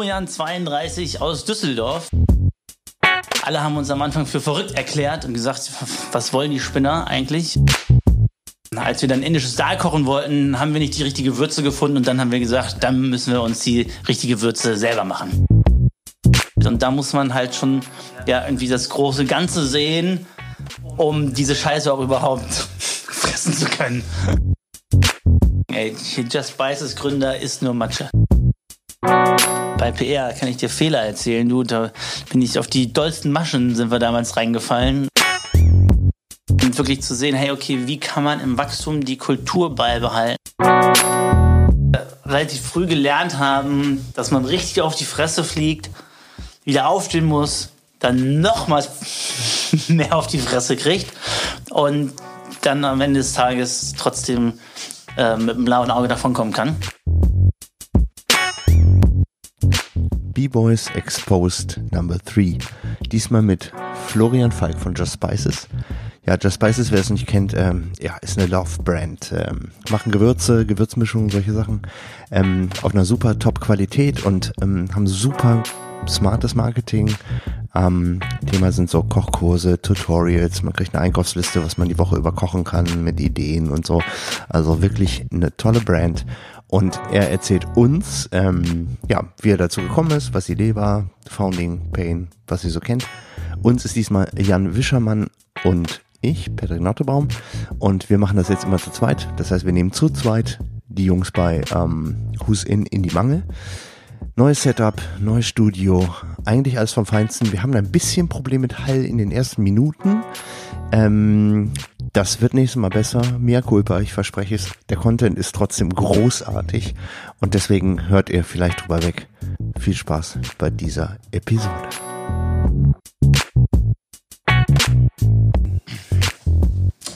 Florian 32 aus Düsseldorf. Alle haben uns am Anfang für verrückt erklärt und gesagt, was wollen die Spinner eigentlich? Als wir dann indisches Dahl kochen wollten, haben wir nicht die richtige Würze gefunden und dann haben wir gesagt, dann müssen wir uns die richtige Würze selber machen. Und da muss man halt schon ja irgendwie das große Ganze sehen, um diese Scheiße auch überhaupt fressen zu können. Ey, Just Spices Gründer ist nur Matsche. PR kann ich dir Fehler erzählen, du. Da bin ich auf die dollsten Maschen sind wir damals reingefallen. Und wirklich zu sehen, hey, okay, wie kann man im Wachstum die Kultur beibehalten? Relativ früh gelernt haben, dass man richtig auf die Fresse fliegt, wieder aufstehen muss, dann nochmals mehr auf die Fresse kriegt und dann am Ende des Tages trotzdem äh, mit einem blauen Auge davonkommen kann. B-Boys Exposed Number 3. Diesmal mit Florian Falk von Just Spices. Ja, Just Spices, wer es nicht kennt, ähm, ja, ist eine Love-Brand. Ähm, machen Gewürze, Gewürzmischungen, solche Sachen ähm, auf einer super Top-Qualität und ähm, haben super smartes Marketing. Ähm, Thema sind so Kochkurse, Tutorials, man kriegt eine Einkaufsliste, was man die Woche über kochen kann mit Ideen und so. Also wirklich eine tolle Brand. Und er erzählt uns, ähm, ja, wie er dazu gekommen ist, was die Idee war, Founding, Pain, was sie so kennt. Uns ist diesmal Jan Wischermann und ich, Patrick Nottebaum. Und wir machen das jetzt immer zu zweit. Das heißt, wir nehmen zu zweit die Jungs bei ähm, Who's In in die Mangel. Neues Setup, neues Studio, eigentlich alles vom Feinsten. Wir haben ein bisschen Problem mit Hall in den ersten Minuten. Ähm, das wird nächstes Mal besser. Mia culpa, ich verspreche es. Der Content ist trotzdem großartig und deswegen hört ihr vielleicht drüber weg. Viel Spaß bei dieser Episode.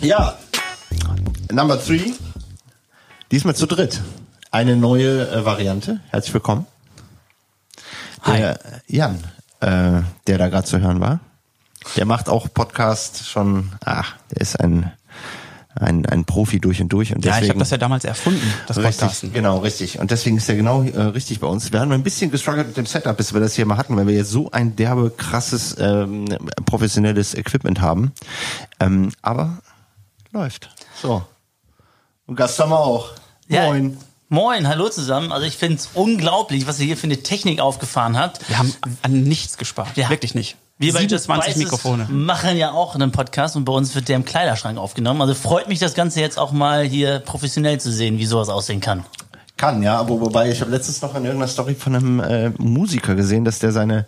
Ja, Number three. Diesmal zu dritt. Eine neue äh, Variante. Herzlich willkommen. Der Jan, äh, der da gerade zu hören war, der macht auch Podcast schon, ach, der ist ein, ein, ein Profi durch und durch. Und ja, deswegen, ich habe das ja damals erfunden, das Podcasten. Richtig, genau, richtig. Und deswegen ist er genau äh, richtig bei uns. Wir haben ein bisschen gestruggelt mit dem Setup, bis wir das hier mal hatten, weil wir jetzt so ein derbe, krasses, ähm, professionelles Equipment haben. Ähm, aber läuft. So. Und Gast haben wir auch. Ja. Moin. Moin, hallo zusammen. Also ich finde es unglaublich, was ihr hier für eine Technik aufgefahren habt. Wir haben an nichts gespart, Ja. wirklich nicht. Wir bei Just 27 Spices Mikrofone. machen ja auch einen Podcast und bei uns wird der im Kleiderschrank aufgenommen. Also freut mich das Ganze jetzt auch mal hier professionell zu sehen, wie sowas aussehen kann. Kann, ja, aber wobei ich habe letztens noch in irgendeiner Story von einem äh, Musiker gesehen, dass der seine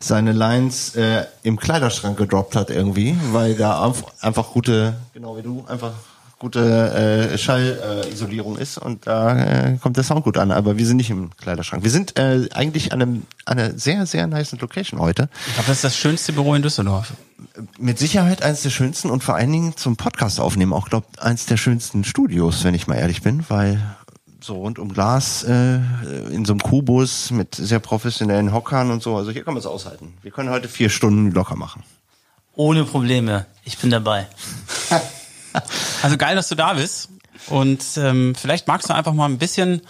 seine Lines äh, im Kleiderschrank gedroppt hat irgendwie, weil da einfach gute, genau wie du, einfach gute äh, Schallisolierung äh, ist und da äh, kommt der Sound gut an. Aber wir sind nicht im Kleiderschrank. Wir sind äh, eigentlich an einem an einer sehr sehr nice Location heute. Ich glaube, das ist das schönste Büro in Düsseldorf. Mit Sicherheit eines der schönsten und vor allen Dingen zum Podcast aufnehmen auch glaube eines der schönsten Studios, wenn ich mal ehrlich bin, weil so rund um Glas äh, in so einem Kubus mit sehr professionellen Hockern und so. Also hier kann man es aushalten. Wir können heute vier Stunden locker machen. Ohne Probleme. Ich bin dabei. Also geil, dass du da bist. Und ähm, vielleicht magst du einfach mal ein bisschen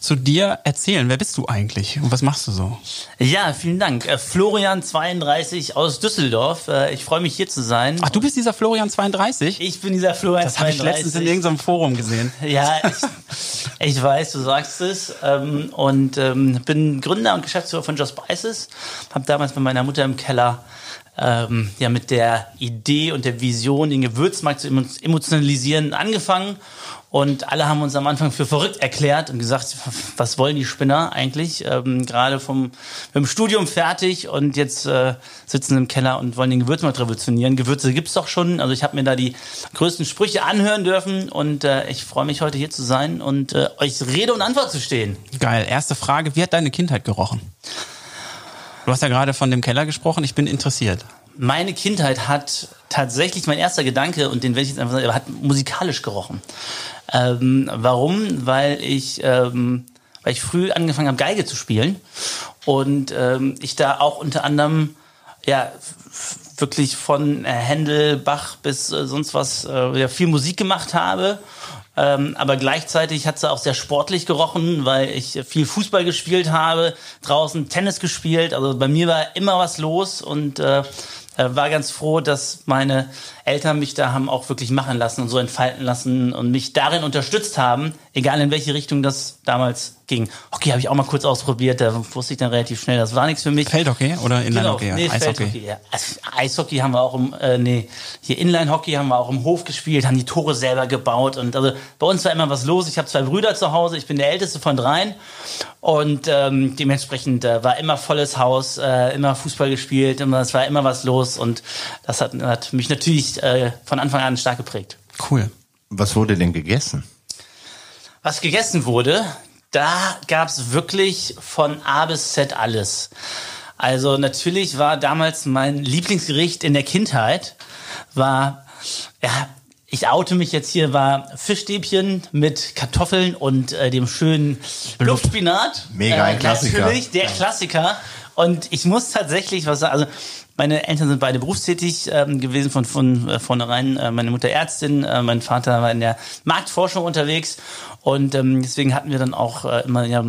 zu dir erzählen. Wer bist du eigentlich und was machst du so? Ja, vielen Dank. Äh, Florian 32 aus Düsseldorf. Äh, ich freue mich hier zu sein. Ach, du bist dieser Florian 32? Ich bin dieser Florian das habe 32. ich letztens in irgendeinem Forum gesehen. Ja, ich, ich weiß, du sagst es. Ähm, und ähm, bin Gründer und Geschäftsführer von Just Spices. Habe damals mit meiner Mutter im Keller ähm, ja mit der Idee und der Vision, den Gewürzmarkt zu emo- emotionalisieren, angefangen. Und alle haben uns am Anfang für verrückt erklärt und gesagt, was wollen die Spinner eigentlich? Ähm, Gerade vom mit dem Studium fertig und jetzt äh, sitzen im Keller und wollen den Gewürzmarkt revolutionieren. Gewürze gibt's doch schon. Also ich habe mir da die größten Sprüche anhören dürfen und äh, ich freue mich heute hier zu sein und äh, euch Rede und Antwort zu stehen. Geil. Erste Frage, wie hat deine Kindheit gerochen? Du hast ja gerade von dem Keller gesprochen, ich bin interessiert. Meine Kindheit hat tatsächlich mein erster Gedanke, und den werde ich jetzt einfach sagen, hat musikalisch gerochen. Ähm, warum? Weil ich, ähm, weil ich früh angefangen habe, Geige zu spielen und ähm, ich da auch unter anderem ja wirklich von äh, Händel, Bach bis äh, sonst was äh, ja, viel Musik gemacht habe. Ähm, aber gleichzeitig hat sie auch sehr sportlich gerochen, weil ich viel Fußball gespielt habe, draußen Tennis gespielt. Also bei mir war immer was los und äh, war ganz froh, dass meine Eltern mich da haben auch wirklich machen lassen und so entfalten lassen und mich darin unterstützt haben, egal in welche Richtung das damals ging. Hockey habe ich auch mal kurz ausprobiert, da wusste ich dann relativ schnell, das war nichts für mich. Feldhockey oder Inline-Hockey? Genau, nee, Eishockey? Feldhockey, ja. Also, Eishockey haben wir auch im, äh, nee, hier Inline-Hockey haben wir auch im Hof gespielt, haben die Tore selber gebaut und also bei uns war immer was los. Ich habe zwei Brüder zu Hause, ich bin der älteste von dreien und ähm, dementsprechend äh, war immer volles Haus, äh, immer Fußball gespielt, immer, es war immer was los und das hat, hat mich natürlich äh, von Anfang an stark geprägt. Cool. Was wurde denn gegessen? Was gegessen wurde, da gab's wirklich von A bis Z alles. Also natürlich war damals mein Lieblingsgericht in der Kindheit, war, ja, ich oute mich jetzt hier, war Fischstäbchen mit Kartoffeln und äh, dem schönen Luftspinat. Mega, ein äh, Klassiker. Natürlich, der Klassiker. Und ich muss tatsächlich was sagen, also meine Eltern sind beide berufstätig ähm, gewesen von, von äh, vornherein. Äh, meine Mutter Ärztin, äh, mein Vater war in der Marktforschung unterwegs und ähm, deswegen hatten wir dann auch äh, immer ja,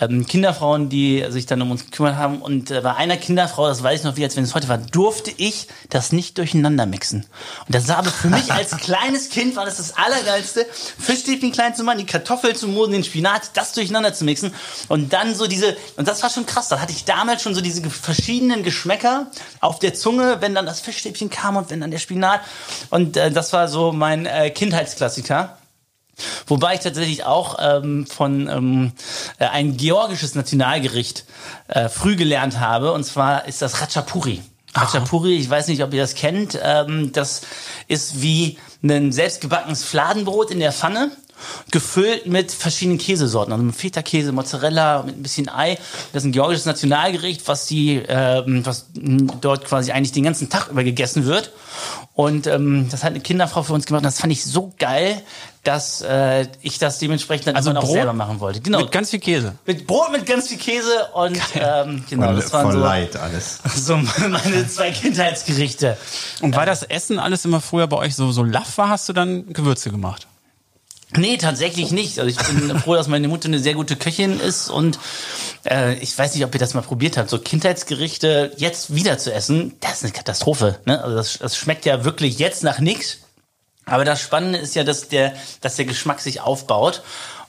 ähm, Kinderfrauen, die sich dann um uns gekümmert haben. Und äh, bei einer Kinderfrau, das weiß ich noch wie, als wenn es heute war, durfte ich das nicht durcheinander mixen. Und das war aber für mich als kleines Kind war das das Allergeilste, Fischstäbchen klein zu machen, die Kartoffel zu moden, den Spinat, das durcheinander zu mixen. Und dann so diese, und das war schon krass, da hatte ich damals schon so diese verschiedenen Geschmäcker auf der Zunge, wenn dann das Fischstäbchen kam und wenn dann der Spinat. Und äh, das war so mein äh, Kindheitsklassiker. Wobei ich tatsächlich auch ähm, von ähm, äh, ein georgisches Nationalgericht äh, früh gelernt habe. Und zwar ist das Ratchapuri. Ratchapuri, ich weiß nicht, ob ihr das kennt. Ähm, das ist wie ein selbstgebackenes Fladenbrot in der Pfanne gefüllt mit verschiedenen Käsesorten, also mit Feta-Käse, Mozzarella, mit ein bisschen Ei. Das ist ein georgisches Nationalgericht, was die, ähm, was dort quasi eigentlich den ganzen Tag über gegessen wird. Und ähm, das hat eine Kinderfrau für uns gemacht. Und das fand ich so geil, dass äh, ich das dementsprechend dann Also auch Brot selber machen wollte. Genau. Mit ganz viel Käse. Mit Brot mit ganz viel Käse und ähm, genau, Von, das waren von so, Leid alles. so meine zwei Kindheitsgerichte. Und weil das Essen alles immer früher bei euch so, so laff war, hast du dann Gewürze gemacht? Nee, tatsächlich nicht. Also ich bin froh, dass meine Mutter eine sehr gute Köchin ist und äh, ich weiß nicht, ob ihr das mal probiert habt, so Kindheitsgerichte jetzt wieder zu essen, das ist eine Katastrophe. Ne? Also das, das schmeckt ja wirklich jetzt nach nichts. Aber das Spannende ist ja, dass der, dass der Geschmack sich aufbaut.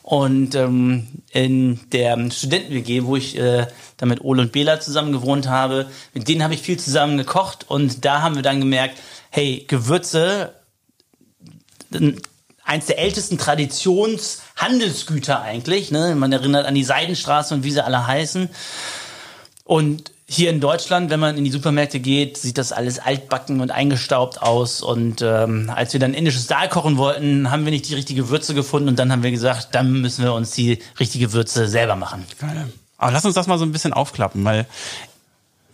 Und ähm, in der Studenten-WG, wo ich äh, da mit Ole und Bela zusammen gewohnt habe, mit denen habe ich viel zusammen gekocht und da haben wir dann gemerkt, hey, Gewürze eins der ältesten Traditionshandelsgüter eigentlich. Ne? Man erinnert an die Seidenstraße und wie sie alle heißen. Und hier in Deutschland, wenn man in die Supermärkte geht, sieht das alles altbacken und eingestaubt aus. Und ähm, als wir dann indisches Dahl kochen wollten, haben wir nicht die richtige Würze gefunden. Und dann haben wir gesagt, dann müssen wir uns die richtige Würze selber machen. Geil. Aber lass uns das mal so ein bisschen aufklappen, weil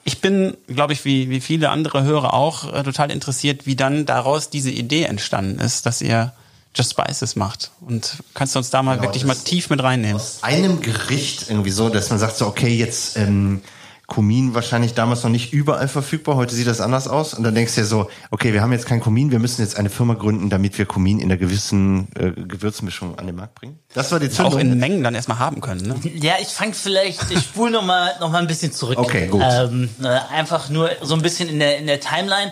ich bin, glaube ich, wie, wie viele andere Hörer auch, äh, total interessiert, wie dann daraus diese Idee entstanden ist, dass ihr Just Spices macht. Und kannst du uns da mal Genau, wirklich mal tief mit reinnehmen? Aus einem Gericht irgendwie so, dass man sagt so, okay, jetzt ähm, Kumin wahrscheinlich damals noch nicht überall verfügbar, heute sieht das anders aus. Und dann denkst du dir so, okay, wir haben jetzt kein Kumin, wir müssen jetzt eine Firma gründen, damit wir Kumin in einer gewissen äh, Gewürzmischung an den Markt bringen. Das war die Auch Zündung. in Mengen dann erstmal haben können, ne? Ja, ich fange vielleicht, ich spule noch mal, noch mal ein bisschen zurück. Okay, gut. Ähm, äh, einfach nur so ein bisschen in der, in der Timeline.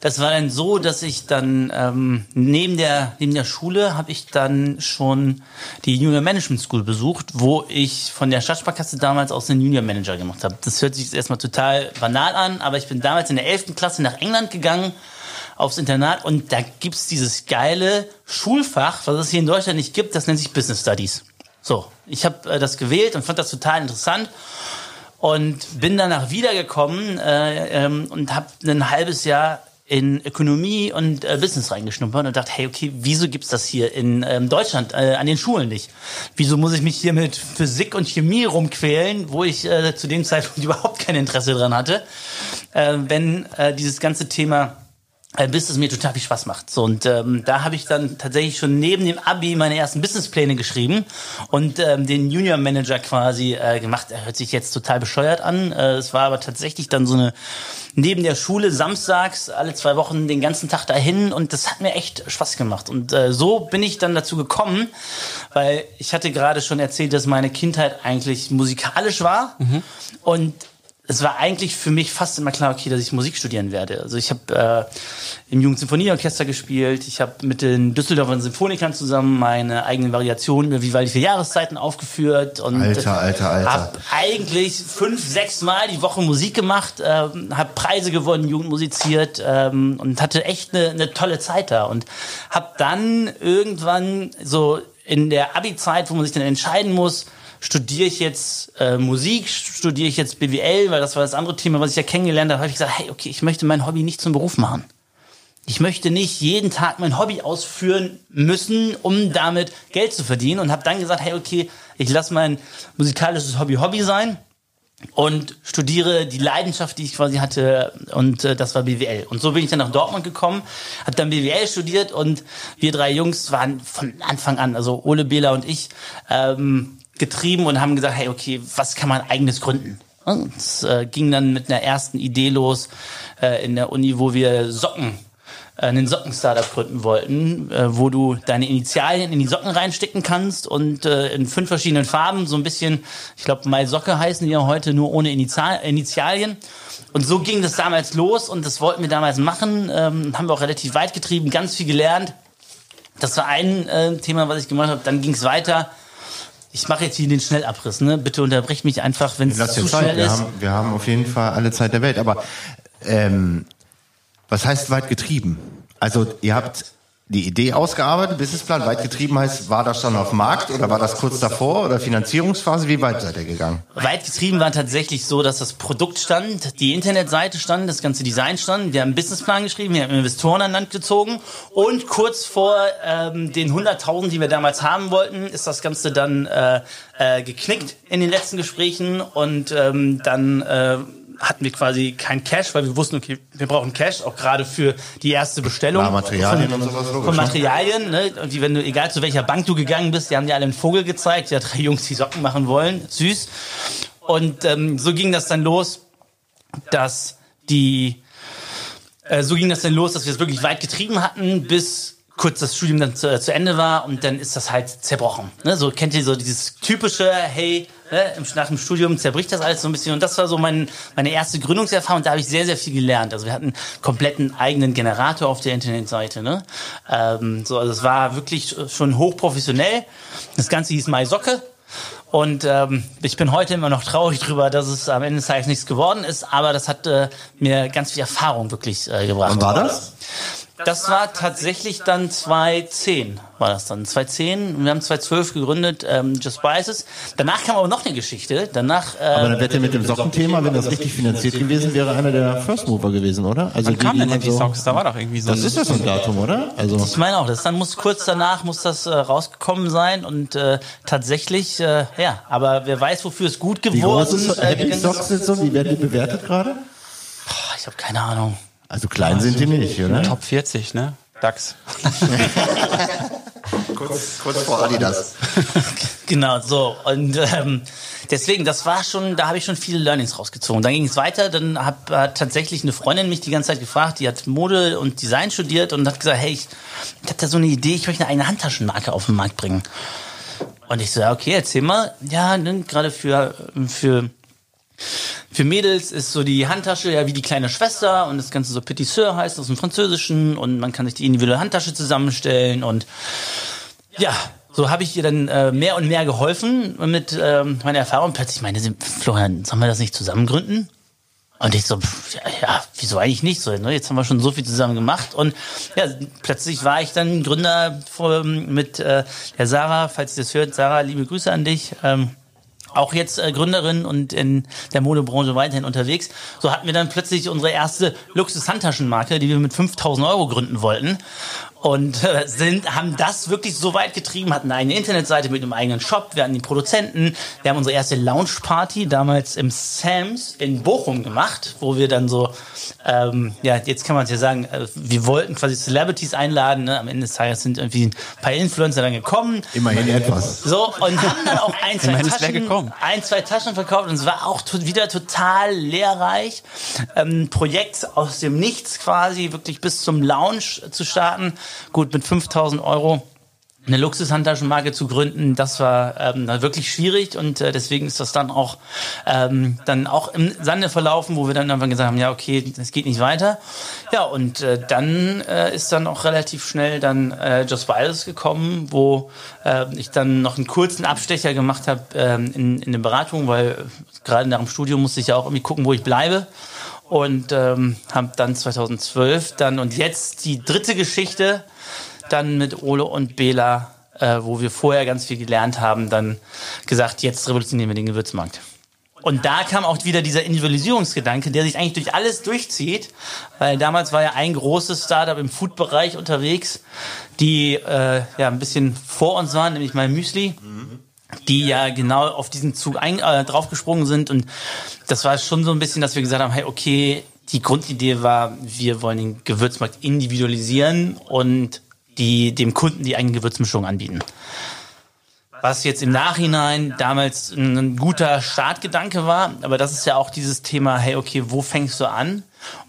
Das war dann so, dass ich dann ähm, neben der neben der Schule habe ich dann schon die Junior Management School besucht, wo ich von der Stadtsparkasse damals aus einen Junior Manager gemacht habe. Das hört sich jetzt erstmal total banal an, aber ich bin damals in der 11. Klasse nach England gegangen aufs Internat und da gibt's dieses geile Schulfach, was es hier in Deutschland nicht gibt, das nennt sich Business Studies. So, ich habe äh, das gewählt und fand das total interessant und bin danach wiedergekommen äh, ähm, und habe ein halbes Jahr in Ökonomie und äh, Business reingeschnuppert und dachte, hey, okay, wieso gibt's das hier in ähm, Deutschland äh, an den Schulen nicht? Wieso muss ich mich hier mit Physik und Chemie rumquälen, wo ich äh, zu dem Zeitpunkt überhaupt kein Interesse dran hatte, äh, wenn äh, dieses ganze Thema bis es mir total viel Spaß macht. So, und ähm, da habe ich dann tatsächlich schon neben dem Abi meine ersten Businesspläne geschrieben und ähm, den Junior Manager quasi äh, gemacht. Er hört sich jetzt total bescheuert an. Äh, es war aber tatsächlich dann so eine neben der Schule samstags alle zwei Wochen den ganzen Tag dahin und das hat mir echt Spaß gemacht. Und äh, so bin ich dann dazu gekommen, weil ich hatte gerade schon erzählt, dass meine Kindheit eigentlich musikalisch war mhm. und es war eigentlich für mich fast immer klar, okay, dass ich Musik studieren werde. Also ich habe äh, im Jugendsymphonieorchester gespielt, ich habe mit den Düsseldorfer Symphonikern zusammen meine eigenen Variationen über Vivaldi vier Jahreszeiten aufgeführt und alter, alter, alter. habe eigentlich fünf, sechs Mal die Woche Musik gemacht, äh, habe Preise gewonnen, Jugend musiziert ähm, und hatte echt eine, eine tolle Zeit da und habe dann irgendwann so in der Abi-Zeit, wo man sich dann entscheiden muss, studiere ich jetzt äh, Musik, studiere ich jetzt BWL, weil das war das andere Thema, was ich ja kennengelernt habe, habe ich gesagt, hey, okay, ich möchte mein Hobby nicht zum Beruf machen. Ich möchte nicht jeden Tag mein Hobby ausführen müssen, um damit Geld zu verdienen und habe dann gesagt, hey, okay, ich lasse mein musikalisches Hobby Hobby sein und studiere die Leidenschaft, die ich quasi hatte und äh, das war BWL. Und so bin ich dann nach Dortmund gekommen, habe dann BWL studiert und wir drei Jungs waren von Anfang an, also Ole Bela und ich, ähm, getrieben und haben gesagt, hey, okay, was kann man eigenes gründen? Es äh, ging dann mit einer ersten Idee los äh, in der Uni, wo wir Socken, äh, einen Socken-Startup gründen wollten, äh, wo du deine Initialien in die Socken reinstecken kannst und äh, in fünf verschiedenen Farben, so ein bisschen, ich glaube, My Socke heißen die ja heute nur ohne Initial Initialien. Und so ging das damals los und das wollten wir damals machen, ähm, haben wir auch relativ weit getrieben, ganz viel gelernt. Das war ein äh, Thema, was ich gemacht habe. Dann ging es weiter ich mache jetzt hier den Schnellabriss, ne? Bitte unterbrecht mich einfach, wenn es zu Zeit. schnell wir ist. Haben, wir haben auf jeden Fall alle Zeit der Welt. Aber ähm, was heißt weit getrieben? Also ihr habt die Idee ausgearbeitet, Businessplan weit getrieben heißt, war das schon auf Markt oder war das kurz davor oder Finanzierungsphase? Wie weit seid ihr gegangen? Weit getrieben war tatsächlich so, dass das Produkt stand, die Internetseite stand, das ganze Design stand. Wir haben einen Businessplan geschrieben, wir haben Investoren an Land gezogen und kurz vor ähm, den 100.000, die wir damals haben wollten, ist das Ganze dann äh, äh, geknickt in den letzten Gesprächen und ähm, dann äh, hatten wir quasi kein Cash, weil wir wussten, okay, wir brauchen Cash, auch gerade für die erste Bestellung. Ja, Materialien von, und sowas Von ne? Materialien, ne? Und die, wenn du, egal zu welcher Bank du gegangen bist, die haben dir alle einen Vogel gezeigt, ja, drei Jungs, die Socken machen wollen. Süß. Und ähm, so ging das dann los, dass die äh, so ging das dann los, dass wir es wirklich weit getrieben hatten, bis kurz das Studium dann zu, zu Ende war und dann ist das halt zerbrochen. Ne? So kennt ihr so dieses typische, hey, ne, nach dem Studium zerbricht das alles so ein bisschen und das war so mein, meine erste Gründungserfahrung. Da habe ich sehr, sehr viel gelernt. Also wir hatten kompletten eigenen Generator auf der Internetseite. Ne? Ähm, so, also es war wirklich schon hochprofessionell. Das Ganze hieß MySocke. Und ähm, ich bin heute immer noch traurig drüber, dass es am Ende des Tages nichts geworden ist, aber das hat äh, mir ganz viel Erfahrung wirklich äh, gebracht. Wann war das? Das war tatsächlich dann 2010, war das dann. 2010, wir haben 2012 gegründet, ähm, Just Spices. Danach kam aber noch eine Geschichte. Danach, äh, Aber dann wäre mit dem Sockenthema, wenn das richtig finanziert gewesen wäre, einer der First Mover gewesen, oder? Also Wann kam denn die so- Socks? Da war doch irgendwie so Das ist ja so ein Datum, oder? Also ich meine auch, das dann muss kurz danach muss das äh, rausgekommen sein und äh, tatsächlich, äh, ja, aber wer weiß, wofür es gut geworden ist äh, Happy Socks sind so? Wie werden die bewertet gerade? Ich habe keine Ahnung. Also klein sind die nicht, oder? Top 40, ne? DAX. Kurz, kurz vor Adidas. Genau, so. Und ähm, deswegen, das war schon, da habe ich schon viele Learnings rausgezogen. Dann ging es weiter, dann hat äh, tatsächlich eine Freundin mich die ganze Zeit gefragt, die hat Mode und Design studiert und hat gesagt, hey, ich, ich habe da so eine Idee, ich möchte eine eigene Handtaschenmarke auf den Markt bringen. Und ich so, ja, okay, erzähl mal. Ja, ne, gerade für, für für Mädels ist so die Handtasche ja wie die kleine Schwester und das Ganze so Petit Sœur heißt aus dem Französischen und man kann sich die individuelle Handtasche zusammenstellen und ja, so habe ich ihr dann äh, mehr und mehr geholfen mit ähm, meiner Erfahrung. Plötzlich meinte sie, Florian, sollen wir das nicht zusammen gründen? Und ich so, ja, ja, wieso eigentlich nicht so? Ne? Jetzt haben wir schon so viel zusammen gemacht. Und ja, plötzlich war ich dann Gründer mit äh, der Sarah, falls ihr das hört, Sarah, liebe Grüße an dich. Ähm, auch jetzt äh, Gründerin und in der Modebranche weiterhin unterwegs. So hatten wir dann plötzlich unsere erste Luxus-Handtaschenmarke, die wir mit 5000 Euro gründen wollten. Und äh, sind, haben das wirklich so weit getrieben, hatten eine Internetseite mit einem eigenen Shop, wir hatten die Produzenten, wir haben unsere erste Launch-Party damals im Sams in Bochum gemacht, wo wir dann so, ähm, ja, jetzt kann man es ja sagen, äh, wir wollten quasi Celebrities einladen, ne? am Ende des Tages sind irgendwie ein paar Influencer dann gekommen. Immerhin etwas. So, und haben dann auch ein, zwei Taschen, ein, zwei Taschen verkauft und es war auch to wieder total lehrreich. Ähm, Projekt aus dem Nichts quasi, wirklich bis zum Launch zu starten. Gut, mit 5000 Euro eine Luxushandtaschenmarke zu gründen, das war ähm, wirklich schwierig und äh, deswegen ist das dann auch ähm, dann auch im Sande verlaufen, wo wir dann einfach gesagt haben, ja okay, das geht nicht weiter. Ja und äh, dann äh, ist dann auch relativ schnell dann äh, Just Virus gekommen, wo äh, ich dann noch einen kurzen Abstecher gemacht habe ähm, in, in der Beratung, weil äh, gerade nach dem Studium musste ich ja auch irgendwie gucken, wo ich bleibe und ähm, habe dann 2012 dann und jetzt die dritte Geschichte dann mit Ole und Bela, äh, wo wir vorher ganz viel gelernt haben, dann gesagt, jetzt revolutionieren wir den Gewürzmarkt. Und da kam auch wieder dieser Individualisierungsgedanke, der sich eigentlich durch alles durchzieht, weil damals war ja ein großes Startup im Food-Bereich unterwegs, die äh, ja ein bisschen vor uns waren, nämlich mein Müsli die ja genau auf diesen Zug ein, äh, draufgesprungen sind. Und das war schon so ein bisschen, dass wir gesagt haben, hey, okay, die Grundidee war, wir wollen den Gewürzmarkt individualisieren und die dem Kunden die eigene Gewürzmischung anbieten. Was jetzt im Nachhinein damals ein guter Startgedanke war, aber das ist ja auch dieses Thema, hey, okay, wo fängst du an?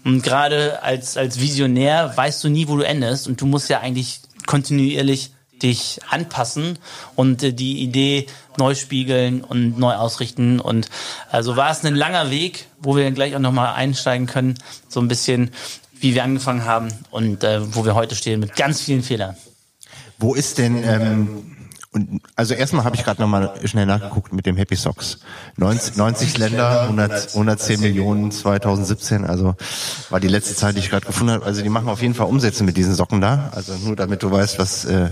Und gerade als, als Visionär weißt du nie, wo du endest und du musst ja eigentlich kontinuierlich dich anpassen und äh, die Idee neu spiegeln und neu ausrichten. Und also war es ein langer Weg, wo wir gleich auch nochmal einsteigen können, so ein bisschen, wie wir angefangen haben und äh, wo wir heute stehen mit ganz vielen Fehlern. Wo ist denn, ähm, und also erstmal habe ich gerade nochmal schnell nachgeguckt mit dem Happy Socks. 90, 90 Länder, 100, 110 Millionen 2017, also war die letzte Zeit, die ich gerade gefunden habe. Also die machen auf jeden Fall Umsätze mit diesen Socken da. Also nur damit du weißt, was, äh,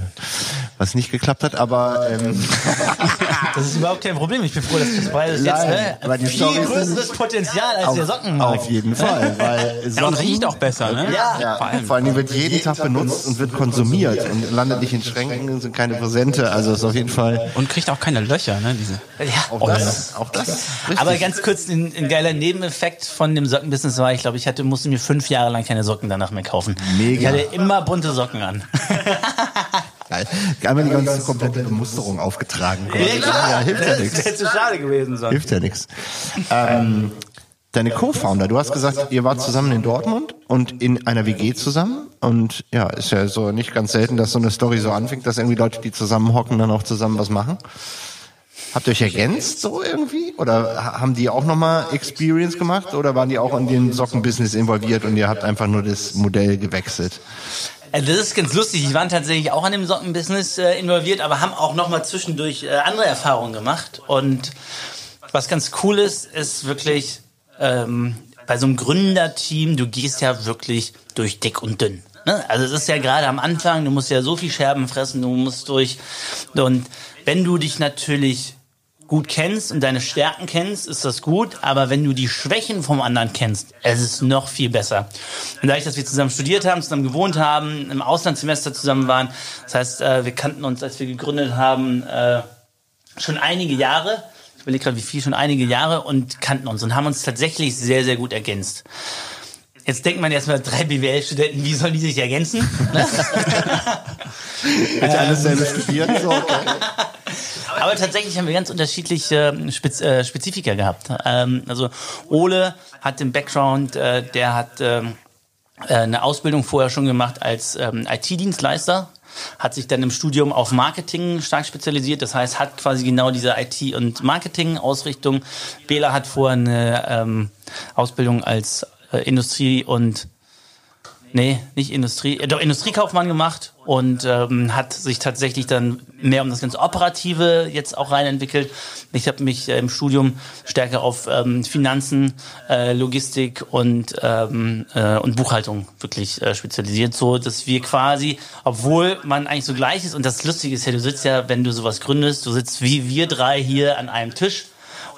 was nicht geklappt hat. Aber ähm, Das ist überhaupt kein Problem. Ich bin froh, dass das beides jetzt ne, aber die viel größeres Potenzial als der auf, Sockenmarkt. auf jeden Fall. Weil Ja, und Socken- riecht auch besser, ne? Ja. Ja, vor allem. vor allem wird jeden Tag benutzt und wird konsumiert und landet nicht in Schränken, sind keine Präsente. Also ist auf jeden Fall Und kriegt auch keine Löcher, ne? Diese. Ja. auch das, auch das. Richtig. Aber ganz kurz, ein, ein geiler Nebeneffekt von dem Sockenbusiness war, ich glaube, ich hatte, musste mir fünf Jahre lang keine Socken danach mehr kaufen. Mega. Ich hatte immer bunte Socken an. Geil. Einmal die ganze komplette Bemusterung aufgetragen. Ja, hilft ja Das nichts. wäre zu schade gewesen sonst. Hilft ja nichts. Ähm, deine Co-Founder, du hast gesagt, ihr wart zusammen in Dortmund und in einer WG zusammen. Und ja, ist ja so nicht ganz selten, dass so eine Story so anfängt, dass irgendwie Leute, die zusammenhocken, dann auch zusammen was machen. Habt ihr euch ergänzt so irgendwie? Oder ha- haben die auch nochmal Experience gemacht? Oder waren die auch in den Sockenbusiness involviert und ihr habt einfach nur das Modell gewechselt? Äh, Das ist ganz lustig. Die waren tatsächlich auch an dem Sockenbusiness äh, involviert, aber haben auch noch mal zwischendurch äh, andere Erfahrungen gemacht. Und was ganz cool ist, ist wirklich ähm, bei so einem Gründerteam, du gehst ja wirklich durch dick und dünn. Ne? Also es ist ja gerade am Anfang, du musst ja so viel Scherben fressen, du musst durch. Und wenn du dich natürlich gut kennst und deine Stärken kennst, ist das gut. Aber wenn du die Schwächen vom anderen kennst, es ist noch viel besser. Und dadurch, dass wir zusammen studiert haben, zusammen gewohnt haben, im Auslandssemester zusammen waren, das heißt, äh, wir kannten uns, als wir gegründet haben, äh, schon einige Jahre. Ich überlege gerade, wie viel, schon einige Jahre und kannten uns und haben uns tatsächlich sehr, sehr gut ergänzt. Jetzt denkt man erstmal, drei BWL-Studenten, wie sollen die sich ergänzen? Habt ihr alles selber studiert? So, okay. Aber tatsächlich haben wir ganz unterschiedliche ähm, Spez äh, Spezifika gehabt. Ähm, also Ole hat den Background, äh, der hat ähm, äh, eine Ausbildung vorher schon gemacht als ähm, IT-Dienstleister, hat sich dann im Studium auf Marketing stark spezialisiert. Das heißt, hat quasi genau diese IT- und Marketing-Ausrichtung. Bela hat vorher eine ähm, Ausbildung als äh, Industrie- und Nee, nicht Industrie, äh, doch Industriekaufmann gemacht und ähm, hat sich tatsächlich dann mehr um das ganze Operative jetzt auch rein entwickelt. Ich habe mich äh, im Studium stärker auf ähm, Finanzen, äh, Logistik und ähm, äh, und Buchhaltung wirklich äh, spezialisiert, so dass wir quasi, obwohl man eigentlich so gleich ist und das Lustige ist ja, du sitzt ja, wenn du sowas gründest, du sitzt wie wir drei hier an einem Tisch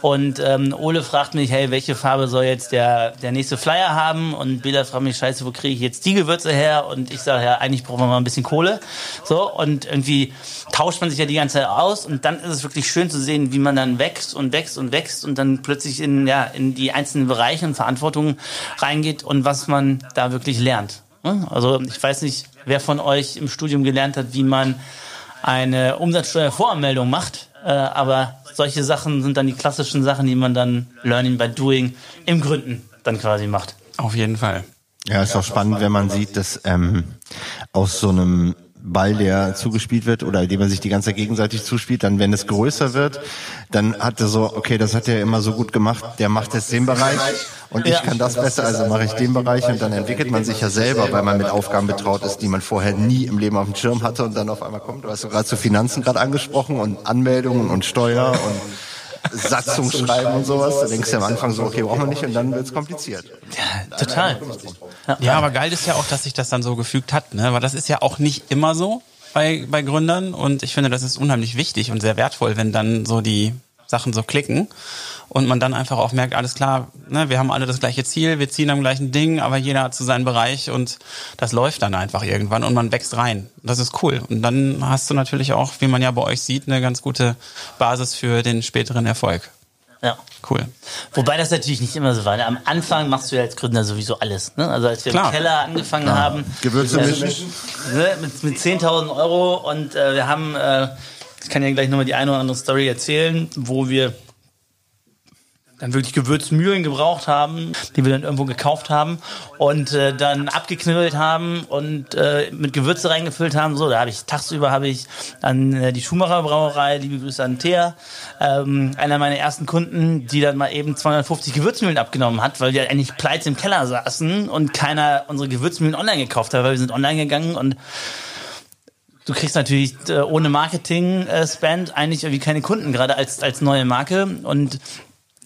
Und ähm, Ole fragt mich, hey, welche Farbe soll jetzt der, der nächste Flyer haben? Und Bilder fragt mich, scheiße, wo kriege ich jetzt die Gewürze her? Und ich sage, ja, eigentlich brauchen wir mal ein bisschen Kohle. So, und irgendwie tauscht man sich ja die ganze Zeit aus. Und dann ist es wirklich schön zu sehen, wie man dann wächst und wächst und wächst und dann plötzlich in, ja, in die einzelnen Bereiche und Verantwortungen reingeht und was man da wirklich lernt. Also ich weiß nicht, wer von euch im Studium gelernt hat, wie man eine Umsatzsteuervoranmeldung macht, äh, aber solche Sachen sind dann die klassischen Sachen, die man dann Learning by Doing im Gründen dann quasi macht. Auf jeden Fall. Ja, ist auch spannend, wenn man sieht, dass ähm, aus so einem Ball, der zugespielt wird oder den man sich die ganze Zeit gegenseitig zuspielt, dann wenn es größer wird, dann hat er so, okay, das hat er immer so gut gemacht, der macht jetzt den Bereich und ich kann das besser, also mache ich den Bereich und dann entwickelt man sich ja selber, weil man mit Aufgaben betraut ist, die man vorher nie im Leben auf dem Schirm hatte und dann auf einmal kommt, du hast gerade zu Finanzen gerade angesprochen und Anmeldungen und Steuer und Satzung schreiben und sowas. Da denkst du am Anfang so, okay, brauchen wir nicht und dann wird's kompliziert. Ja, total. Ja, aber geil ist ja auch, dass sich das dann so gefügt hat, ne? Weil das ist ja auch nicht immer so bei, bei Gründern und ich finde, das ist unheimlich wichtig und sehr wertvoll, wenn dann so die Sachen so klicken und man dann einfach auch merkt, alles klar, ne, wir haben alle das gleiche Ziel, wir ziehen am gleichen Ding, aber jeder hat zu seinem Bereich und das läuft dann einfach irgendwann und man wächst rein. Das ist cool. Und dann hast du natürlich auch, wie man ja bei euch sieht, eine ganz gute Basis für den späteren Erfolg. Ja. Cool. Wobei das natürlich nicht immer so war. Ne? Am Anfang machst du ja als Gründer sowieso alles. Ne? Also als wir Klar. im Keller angefangen haben, Gewürze äh, mischen. ne, mit, mit 10.000 Euro und äh, wir haben, äh, ich kann ja gleich nochmal die eine oder andere Story erzählen, wo wir dann wirklich Gewürzmühlen gebraucht haben, die wir dann irgendwo gekauft haben und äh, dann abgeknibbelt haben und äh, mit Gewürze reingefüllt haben. So, da habe ich tagsüber habe ich an äh, die Schumacher Brauerei, liebe Grüße an Thea, ähm, einer meiner ersten Kunden, die dann mal eben 250 Gewürzmühlen abgenommen hat, weil wir eigentlich pleite im Keller saßen und keiner unsere Gewürzmühlen online gekauft hat, weil wir sind online gegangen und du kriegst natürlich äh, ohne Marketing-Spend eigentlich irgendwie keine Kunden, gerade als, als neue Marke. Und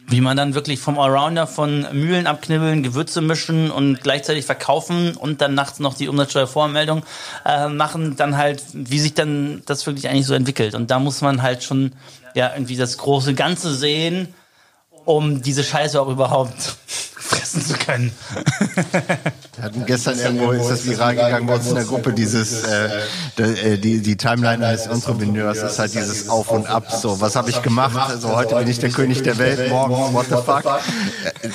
wie man dann wirklich vom Allrounder von Mühlen abknibbeln, Gewürze mischen und gleichzeitig verkaufen und dann nachts noch die Umsatzsteuervoranmeldung äh, machen, dann halt, wie sich dann das wirklich eigentlich so entwickelt. Und da muss man halt schon ja irgendwie das große Ganze sehen, um diese Scheiße auch überhaupt fressen zu können. Wir hatten gestern irgendwo, ist das viral gegangen bei uns in der Gruppe, dieses, äh, äh, die, die Timeline eines Entrepreneurs ist halt dieses Auf und Ab, so, was habe ich gemacht, so, heute bin ich der König der Welt, morgen, what the fuck.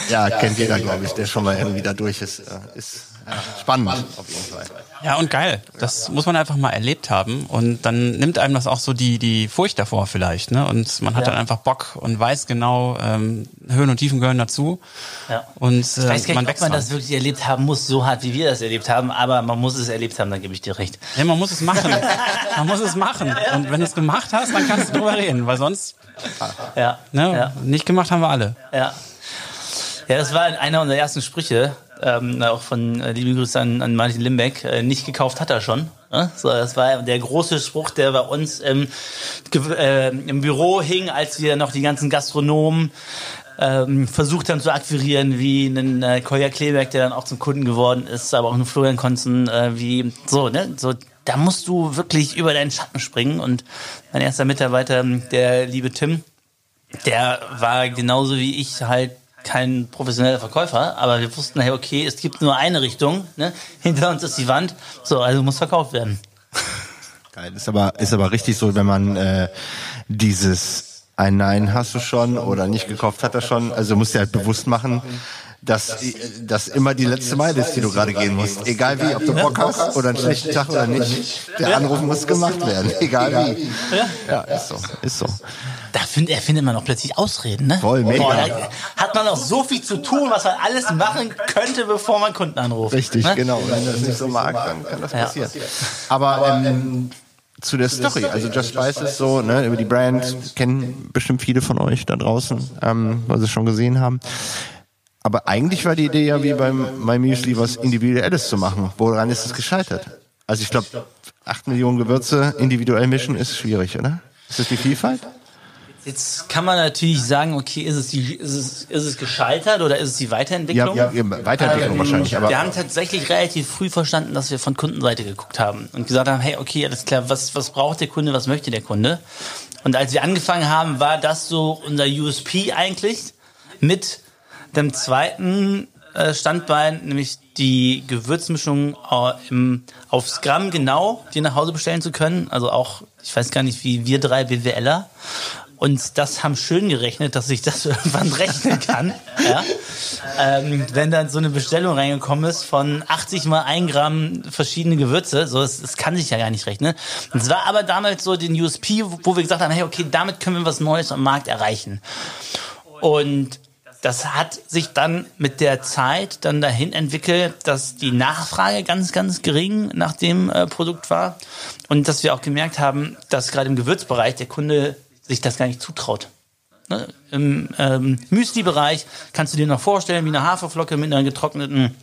Ja, kennt jeder, glaube ich, der schon mal irgendwie da durch ist, äh, ist spannend, auf jeden Fall. Ja, und geil. Das muss man einfach mal erlebt haben. Und dann nimmt einem das auch so die, die Furcht davor vielleicht. Ne? Und man hat Ja. dann einfach Bock und weiß genau, ähm, Höhen und Tiefen gehören dazu. Ja. Und äh, Ich weiß gar man nicht, ob wächst man dran. das wirklich erlebt haben muss, so hart wie wir das erlebt haben, aber man muss es erlebt haben, dann gebe ich dir recht. Ja, man muss es machen. man muss es machen. Und wenn du es gemacht hast, dann kannst du drüber reden. Weil sonst, Ja. ne, Ja. nicht gemacht haben wir alle. Ja. Ja, das war einer unserer ersten Sprüche, ähm, auch von äh, liebe Grüße an, an Martin Limbeck. Äh, nicht gekauft hat er schon. Ne? So, das war der große Spruch, der bei uns im, Ge- äh, im Büro hing, als wir noch die ganzen Gastronomen ähm, versucht haben zu akquirieren, wie einen äh, Kolja Kleberg, der dann auch zum Kunden geworden ist, aber auch einen Florian Konzen, äh, wie so, ne? So, da musst du wirklich über deinen Schatten springen. Und mein erster Mitarbeiter, der liebe Tim, der war genauso wie ich halt kein professioneller Verkäufer, aber wir wussten, hey, okay, es gibt nur eine Richtung, ne? hinter uns ist die Wand, so, also muss verkauft werden. Geil, ist aber, ist aber richtig so, wenn man äh, dieses ein Nein hast du schon oder nicht gekauft hat er schon, also du musst dir halt bewusst machen, dass das immer die letzte Meile ist, die du gerade gehen musst. Egal wie, ob du Bock hast oder einen schlechten Tag oder nicht, der Anruf muss gemacht werden. Egal wie. Ja, ist so, ist so. Da find, er findet man auch plötzlich Ausreden, ne? Voll, mega. Boah, da hat man auch so viel zu tun, was man alles machen könnte, bevor man Kunden anruft. Richtig, ne? genau. Wenn du das nicht so mag, dann kann das Ja. passieren. Aber ähm, zu der Story, also Just Spice ist so, ne, über die Brand kennen bestimmt viele von euch da draußen, ähm, weil sie es schon gesehen haben. Aber eigentlich war die Idee ja wie beim My Müsli was Individuelles zu machen. Woran ist es gescheitert? Also ich glaube, acht Millionen Gewürze individuell mischen ist schwierig, oder? Ist das die Vielfalt? Jetzt kann man natürlich sagen, okay, ist es, die, ist es, ist es gescheitert oder ist es die Weiterentwicklung? Ja, ja, Weiterentwicklung ähm, wahrscheinlich. Aber wir haben tatsächlich relativ früh verstanden, dass wir von Kundenseite geguckt haben und gesagt haben, hey, okay, alles klar, was, was braucht der Kunde, was möchte der Kunde? Und als wir angefangen haben, war das so unser USP eigentlich mit dem zweiten äh, Standbein, nämlich die Gewürzmischung äh, aufs Gramm genau dir nach Hause bestellen zu können. Also auch, ich weiß gar nicht, wie wir drei BWLer und das haben schön gerechnet, dass ich das irgendwann rechnen kann. ja? ähm, wenn dann so eine Bestellung reingekommen ist von 80 mal 1 Gramm verschiedene Gewürze, so das, das kann sich ja gar nicht rechnen. Und es war aber damals so den USP, wo wir gesagt haben, hey, okay, damit können wir was Neues am Markt erreichen. Und das hat sich dann mit der Zeit dann dahin entwickelt, dass die Nachfrage ganz, ganz gering nach dem äh, Produkt war und dass wir auch gemerkt haben, dass gerade im Gewürzbereich der Kunde sich das gar nicht zutraut. Ne? Im ähm, Müsli-Bereich kannst du dir noch vorstellen, wie eine Haferflocke mit einer getrockneten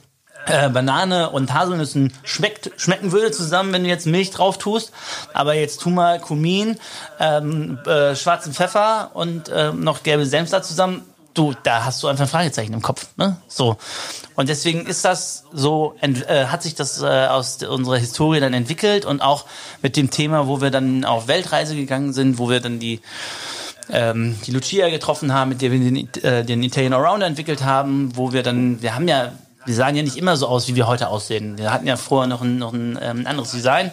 äh, Banane und Haselnüssen schmeckt, schmecken würde zusammen, wenn du jetzt Milch drauf tust. Aber jetzt tu mal Kumin, ähm, äh, schwarzen Pfeffer und äh, noch gelbe Senf da zusammen. Du, da hast du einfach ein Fragezeichen im Kopf. Ne? So. Und deswegen ist das so, äh, hat sich das äh, aus unserer Historie dann entwickelt und auch mit dem Thema, wo wir dann auf Weltreise gegangen sind, wo wir dann die ähm, die Lucia getroffen haben, mit der wir den, äh, den Italian Arounder entwickelt haben, wo wir dann, wir haben ja, wir sahen ja nicht immer so aus, wie wir heute aussehen. Wir hatten ja vorher noch ein, noch ein ähm, anderes Design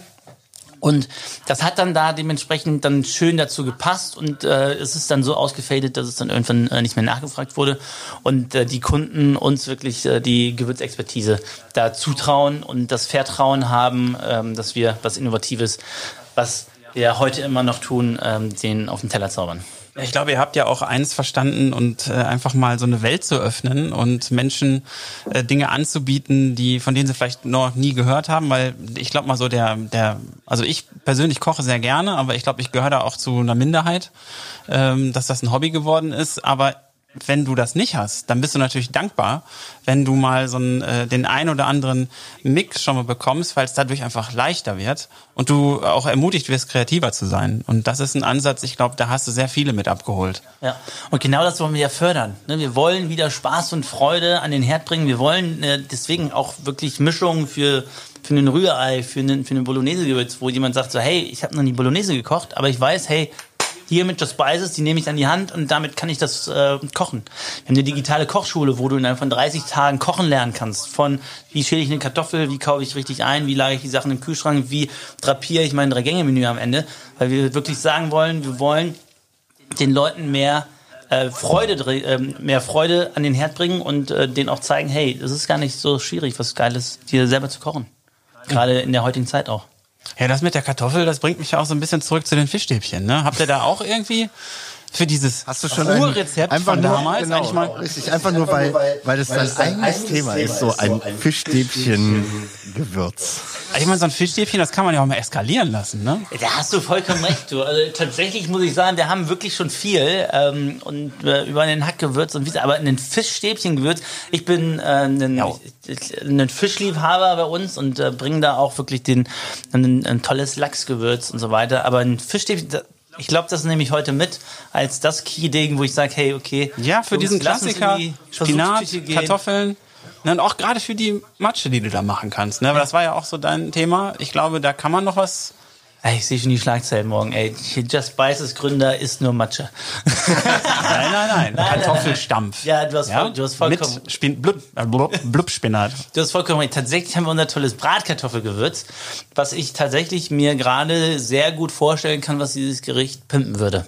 und das hat dann da dementsprechend dann schön dazu gepasst und äh, es ist dann so ausgefadet, dass es dann irgendwann äh, nicht mehr nachgefragt wurde und äh, die Kunden uns wirklich äh, die Gewürzexpertise da zutrauen und das Vertrauen haben, ähm, dass wir was Innovatives, was wir heute immer noch tun, ähm, den auf den Teller zaubern. Ich glaube, ihr habt ja auch eins verstanden und äh, einfach mal so eine Welt zu öffnen und Menschen äh, Dinge anzubieten, die von denen sie vielleicht noch nie gehört haben, weil ich glaube mal so der der also ich persönlich koche sehr gerne, aber ich glaube, ich gehöre da auch zu einer Minderheit, ähm, dass das ein Hobby geworden ist, aber wenn du das nicht hast, dann bist du natürlich dankbar, wenn du mal so einen, äh, den ein oder anderen Mix schon mal bekommst, weil es dadurch einfach leichter wird und du auch ermutigt wirst, kreativer zu sein. Und das ist ein Ansatz, ich glaube, da hast du sehr viele mit abgeholt. Ja, und genau das wollen wir ja fördern. Ne? Wir wollen wieder Spaß und Freude an den Herd bringen. Wir wollen äh, deswegen auch wirklich Mischungen für für einen Rührei, für einen, für einen Bolognese-Gewürz, wo jemand sagt so, hey, ich habe noch nie Bolognese gekocht, aber ich weiß, hey, hier mit Just Spices, die nehme ich an die Hand und damit kann ich das äh, kochen. Wir haben eine digitale Kochschule, wo du innerhalb von 30 Tagen kochen lernen kannst. Von wie schäle ich eine Kartoffel, wie kaufe ich richtig ein, wie lage ich die Sachen im Kühlschrank, wie drapiere ich mein Drei-Gänge-Menü am Ende. Weil wir wirklich sagen wollen, wir wollen den Leuten mehr äh, Freude, äh, mehr Freude an den Herd bringen und äh, denen auch zeigen, hey, es ist gar nicht so schwierig, was Geiles, dir selber zu kochen. Gerade in der heutigen Zeit auch. Ja, das mit der Kartoffel, das bringt mich auch so ein bisschen zurück zu den Fischstäbchen. Ne? Habt ihr da auch irgendwie für dieses Hast du schon Urrezept einfach von nur, damals genau, eigentlich mal richtig einfach nur weil weil das dein eigenes Thema ist so ein Fischstäbchen Gewürz. Ich meine so ein Fischstäbchen, das kann man ja auch mal eskalieren lassen, ne? Da hast du vollkommen recht, du. Also tatsächlich muss ich sagen, wir haben wirklich schon viel ähm, und äh, über den Hackgewürz und wie aber ein Fischstäbchengewürz. Ich bin äh, ein, ja. ein Fischliebhaber bei uns und äh, bringe da auch wirklich den ein, ein tolles Lachsgewürz und so weiter. Aber ein Fischstäbchen ich glaube, das nehme ich heute mit als das Key-Ding, wo ich sage, hey, okay. Ja, für diesen Klassiker, Spinat, Kartoffeln. Ne, und auch gerade für die Matsche, die du da machen kannst. Ne? Aber das war ja auch so dein Thema. Ich glaube, da kann man noch was ich sehe schon die Schlagzeilen morgen, ey. Just Spices Gründer ist nur Matsche. nein, nein, nein. Kartoffelstampf. Ja, du hast, ja? Voll, du hast vollkommen... Mit Spin Blub, äh, Blubspinat. Du hast vollkommen recht. Tatsächlich haben wir unser tolles Bratkartoffelgewürz, was ich tatsächlich mir gerade sehr gut vorstellen kann, was dieses Gericht pimpen würde.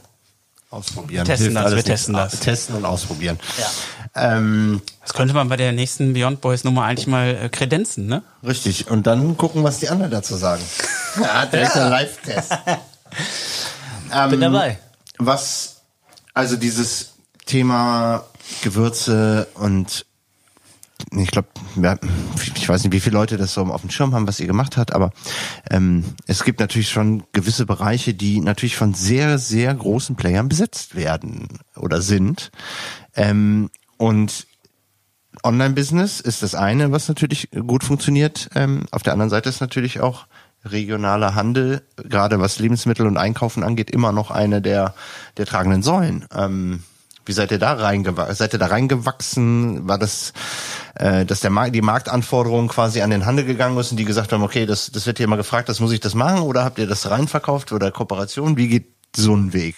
Ausprobieren. Testen das, wir testen das. Testen und ausprobieren. Ja. Ähm, das könnte man bei der nächsten Beyond Boys Nummer eigentlich mal äh, kredenzen, ne? Richtig. Und dann gucken, was die anderen dazu sagen. ja, direkt ein Live-Test. ähm, Bin dabei. Was, also dieses Thema Gewürze und ich glaube, ich weiß nicht, wie viele Leute das so auf dem Schirm haben, was ihr gemacht habt, aber ähm, es gibt natürlich schon gewisse Bereiche, die natürlich von sehr, sehr großen Playern besetzt werden oder sind. Ähm, und Online-Business ist das eine, was natürlich gut funktioniert. Ähm, auf der anderen Seite ist natürlich auch regionaler Handel, gerade was Lebensmittel und Einkaufen angeht, immer noch eine der, der tragenden Säulen. Ähm, wie seid ihr da reingewachsen? Seid ihr da reingewachsen? War das, äh, dass der Markt, die Marktanforderungen quasi an den Handel gegangen ist und die gesagt haben, okay, das, das wird hier mal gefragt, das muss ich das machen? Oder habt ihr das reinverkauft oder Kooperation? Wie geht so ein Weg?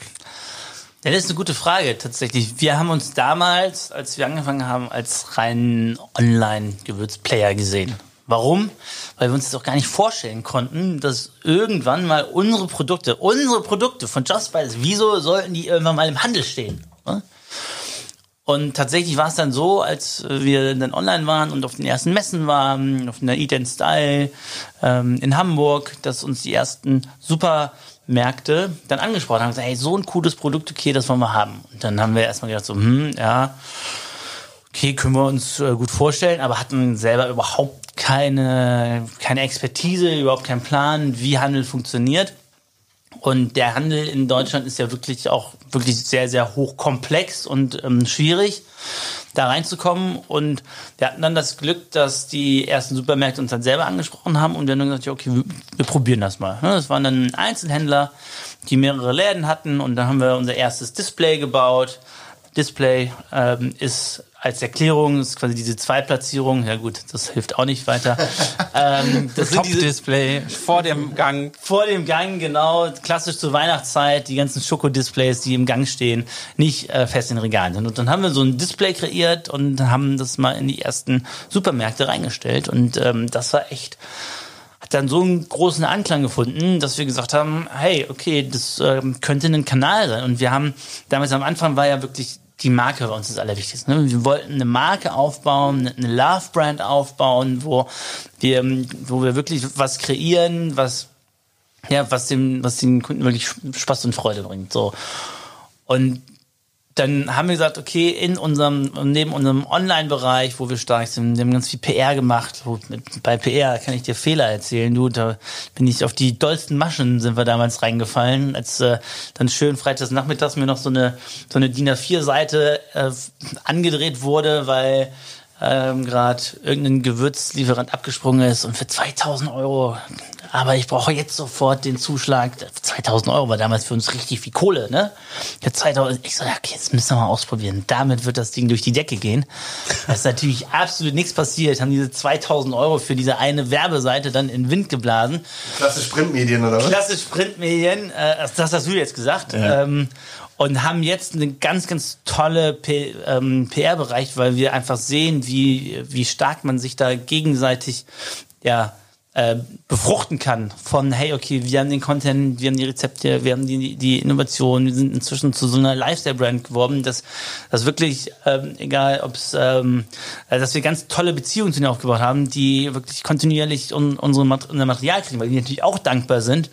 Ja, das ist eine gute Frage tatsächlich. Wir haben uns damals, als wir angefangen haben, als rein Online-Gewürzplayer gesehen. Warum? Weil wir uns das auch gar nicht vorstellen konnten, dass irgendwann mal unsere Produkte, unsere Produkte von Just Spice, wieso sollten die irgendwann mal im Handel stehen? Und tatsächlich war es dann so, als wir dann online waren und auf den ersten Messen waren, auf einer Eat and Style ähm, in Hamburg, dass uns die ersten Supermärkte dann angesprochen haben, gesagt, hey, so ein cooles Produkt, okay, das wollen wir haben. Und dann haben wir erstmal gedacht, so, hm, ja, okay, können wir uns äh, gut vorstellen, aber hatten selber überhaupt keine, keine Expertise, überhaupt keinen Plan, wie Handel funktioniert. Und der Handel in Deutschland ist ja wirklich auch wirklich sehr, sehr hochkomplex und ähm, schwierig, da reinzukommen. Und wir hatten dann das Glück, dass die ersten Supermärkte uns dann selber angesprochen haben und wir haben dann gesagt, ja, okay, wir, wir probieren das mal. Das waren dann Einzelhändler, die mehrere Läden hatten und dann haben wir unser erstes Display gebaut. Display ähm, ist als Erklärung ist quasi diese Zweitplatzierung. Ja gut, das hilft auch nicht weiter. ähm, das Top-Display vor dem Gang. Vor dem Gang, genau. Klassisch zur Weihnachtszeit, die ganzen Schokodisplays, die im Gang stehen, nicht äh, fest in Regalen sind. Und dann haben wir so ein Display kreiert und haben das mal in die ersten Supermärkte reingestellt. Und ähm, das war echt hat dann so einen großen Anklang gefunden, dass wir gesagt haben, hey, okay, das äh, könnte ein Kanal sein. Und wir haben, damals am Anfang war ja wirklich die Marke bei uns das Allerwichtigste. Ne? Wir wollten eine Marke aufbauen, eine Love-Brand aufbauen, wo wir, wo wir wirklich was kreieren, was, ja, was dem, was den Kunden wirklich Spaß und Freude bringt. So. Und dann haben wir gesagt, okay, in unserem, neben unserem Online-Bereich, wo wir stark sind, wir haben ganz viel PR gemacht. Wo, bei PR kann ich dir Fehler erzählen, du, da bin ich auf die dollsten Maschen sind wir damals reingefallen, als äh, dann schön freitags nachmittags mir noch so eine, so eine DIN A4-Seite äh, angedreht wurde, weil ähm, gerade irgendein Gewürzlieferant abgesprungen ist und für 2000 Euro aber ich brauche jetzt sofort den Zuschlag. 2000 Euro war damals für uns richtig viel Kohle, ne? Ja, 2000, ich so, okay, jetzt müssen wir mal ausprobieren. Damit wird das Ding durch die Decke gehen. Da ist natürlich absolut nichts passiert. Haben diese 2000 Euro für diese eine Werbeseite dann in den Wind geblasen. Klassisch Printmedien, oder was? Klassisch Printmedien, äh, das hast du jetzt gesagt. Ja. Ähm, und haben jetzt einen ganz, ganz tolle ähm, PR-Bereich, weil wir einfach sehen, wie, wie stark man sich da gegenseitig, ja, äh, befruchten kann von, hey, okay, wir haben den Content, wir haben die Rezepte, wir haben die, die Innovation, wir sind inzwischen zu so einer Lifestyle-Brand geworden, dass, dass wirklich, ähm, egal ob es, ähm, äh, dass wir ganz tolle Beziehungen zu denen aufgebaut haben, die wirklich kontinuierlich un, unsere unser Material kriegen, weil die natürlich auch dankbar sind,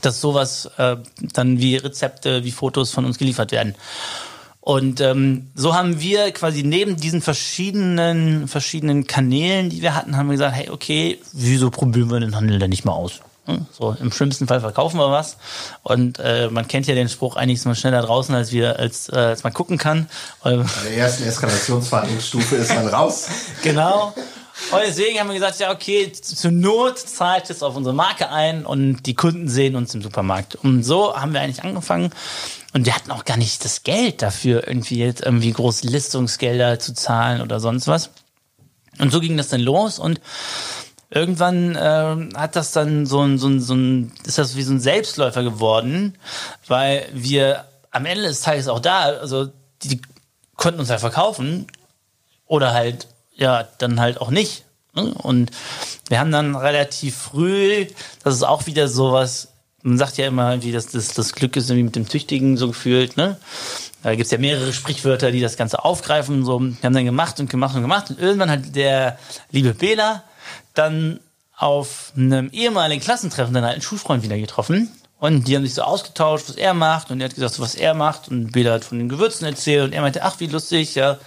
dass sowas äh, dann wie Rezepte, wie Fotos von uns geliefert werden. Und ähm, so haben wir quasi neben diesen verschiedenen, verschiedenen Kanälen, die wir hatten, haben wir gesagt, hey, okay, wieso probieren wir den Handel denn nicht mal aus? Hm? So, im schlimmsten Fall verkaufen wir was. Und äh, man kennt ja den Spruch, eigentlich ist man schneller draußen, als wir, als, äh, als man gucken kann. Bei der ersten Eskalationsverhandlungsstufe ist man raus. genau. Und deswegen haben wir gesagt, ja, okay, zur Not zahlt es auf unsere Marke ein und die Kunden sehen uns im Supermarkt. Und so haben wir eigentlich angefangen. Und wir hatten auch gar nicht das Geld dafür, irgendwie jetzt irgendwie große Listungsgelder zu zahlen oder sonst was. Und so ging das dann los und irgendwann äh, hat das dann so ein, so ein, so ein, ist das wie so ein Selbstläufer geworden, weil wir am Ende des Tages auch da, also die, konnten uns halt verkaufen oder halt, ja, dann halt auch nicht. Ne? Und wir haben dann relativ früh, das ist auch wieder sowas, man sagt ja immer, wie das, das, das Glück ist irgendwie mit dem Tüchtigen so gefühlt, ne? Da gibt's ja mehrere Sprichwörter, die das Ganze aufgreifen. So, wir haben dann gemacht und gemacht und gemacht. Und irgendwann hat der liebe Bela dann auf einem ehemaligen Klassentreffen seinen alten Schulfreund wieder getroffen. Und die haben sich so ausgetauscht, was er macht. Und er hat gesagt, was er macht. Und Bela hat von den Gewürzen erzählt. Und er meinte, ach, wie lustig, ja.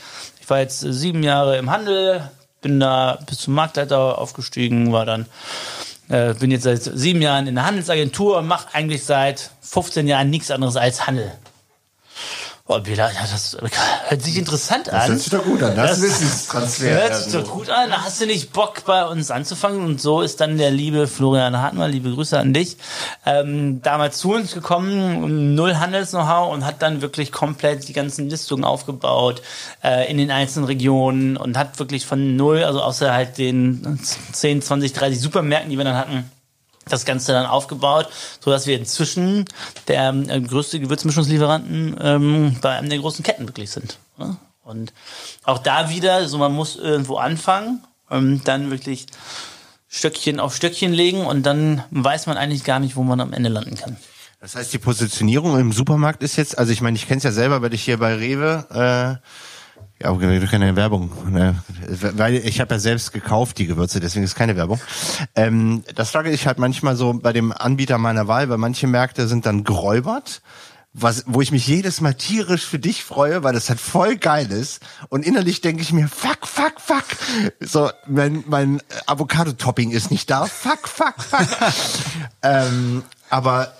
Ich war jetzt sieben Jahre im Handel, bin da bis zum Marktleiter aufgestiegen, war dann äh, bin jetzt seit sieben Jahren in der Handelsagentur und mache eigentlich seit 15 Jahren nichts anderes als Handel. Oh, Bela, ja, das hört sich interessant an. Das hört sich doch gut an. Das, Das Wissenstransfer. Hört sich doch gut an. Hast du nicht Bock, bei uns anzufangen? Und so ist dann der liebe Florian Hartmann, liebe Grüße an dich, ähm, damals zu uns gekommen, null Handels-Know-how und hat dann wirklich komplett die ganzen Listungen aufgebaut äh, in den einzelnen Regionen und hat wirklich von null, also außer halt den 10, 20, 30 Supermärkten, die wir dann hatten, das Ganze dann aufgebaut, so dass wir inzwischen der äh, größte Gewürzmischungslieferanten ähm, bei einem der großen Ketten wirklich sind. Ne? Und auch da wieder, so man muss irgendwo anfangen, ähm, dann wirklich Stöckchen auf Stöckchen legen und dann weiß man eigentlich gar nicht, wo man am Ende landen kann. Das heißt, die Positionierung im Supermarkt ist jetzt, also ich meine, ich kenne es ja selber, weil ich hier bei Rewe, äh, ja, okay, keine Werbung, ne? weil ich habe ja selbst gekauft die Gewürze, deswegen ist keine Werbung. Ähm, das frage ich halt manchmal so bei dem Anbieter meiner Wahl, weil manche Märkte sind dann geräubert, was, wo ich mich jedes Mal tierisch für dich freue, weil das halt voll geil ist. Und innerlich denke ich mir, fuck, fuck, fuck. So, mein, mein Avocado-Topping ist nicht da. Fuck, fuck, fuck. ähm, aber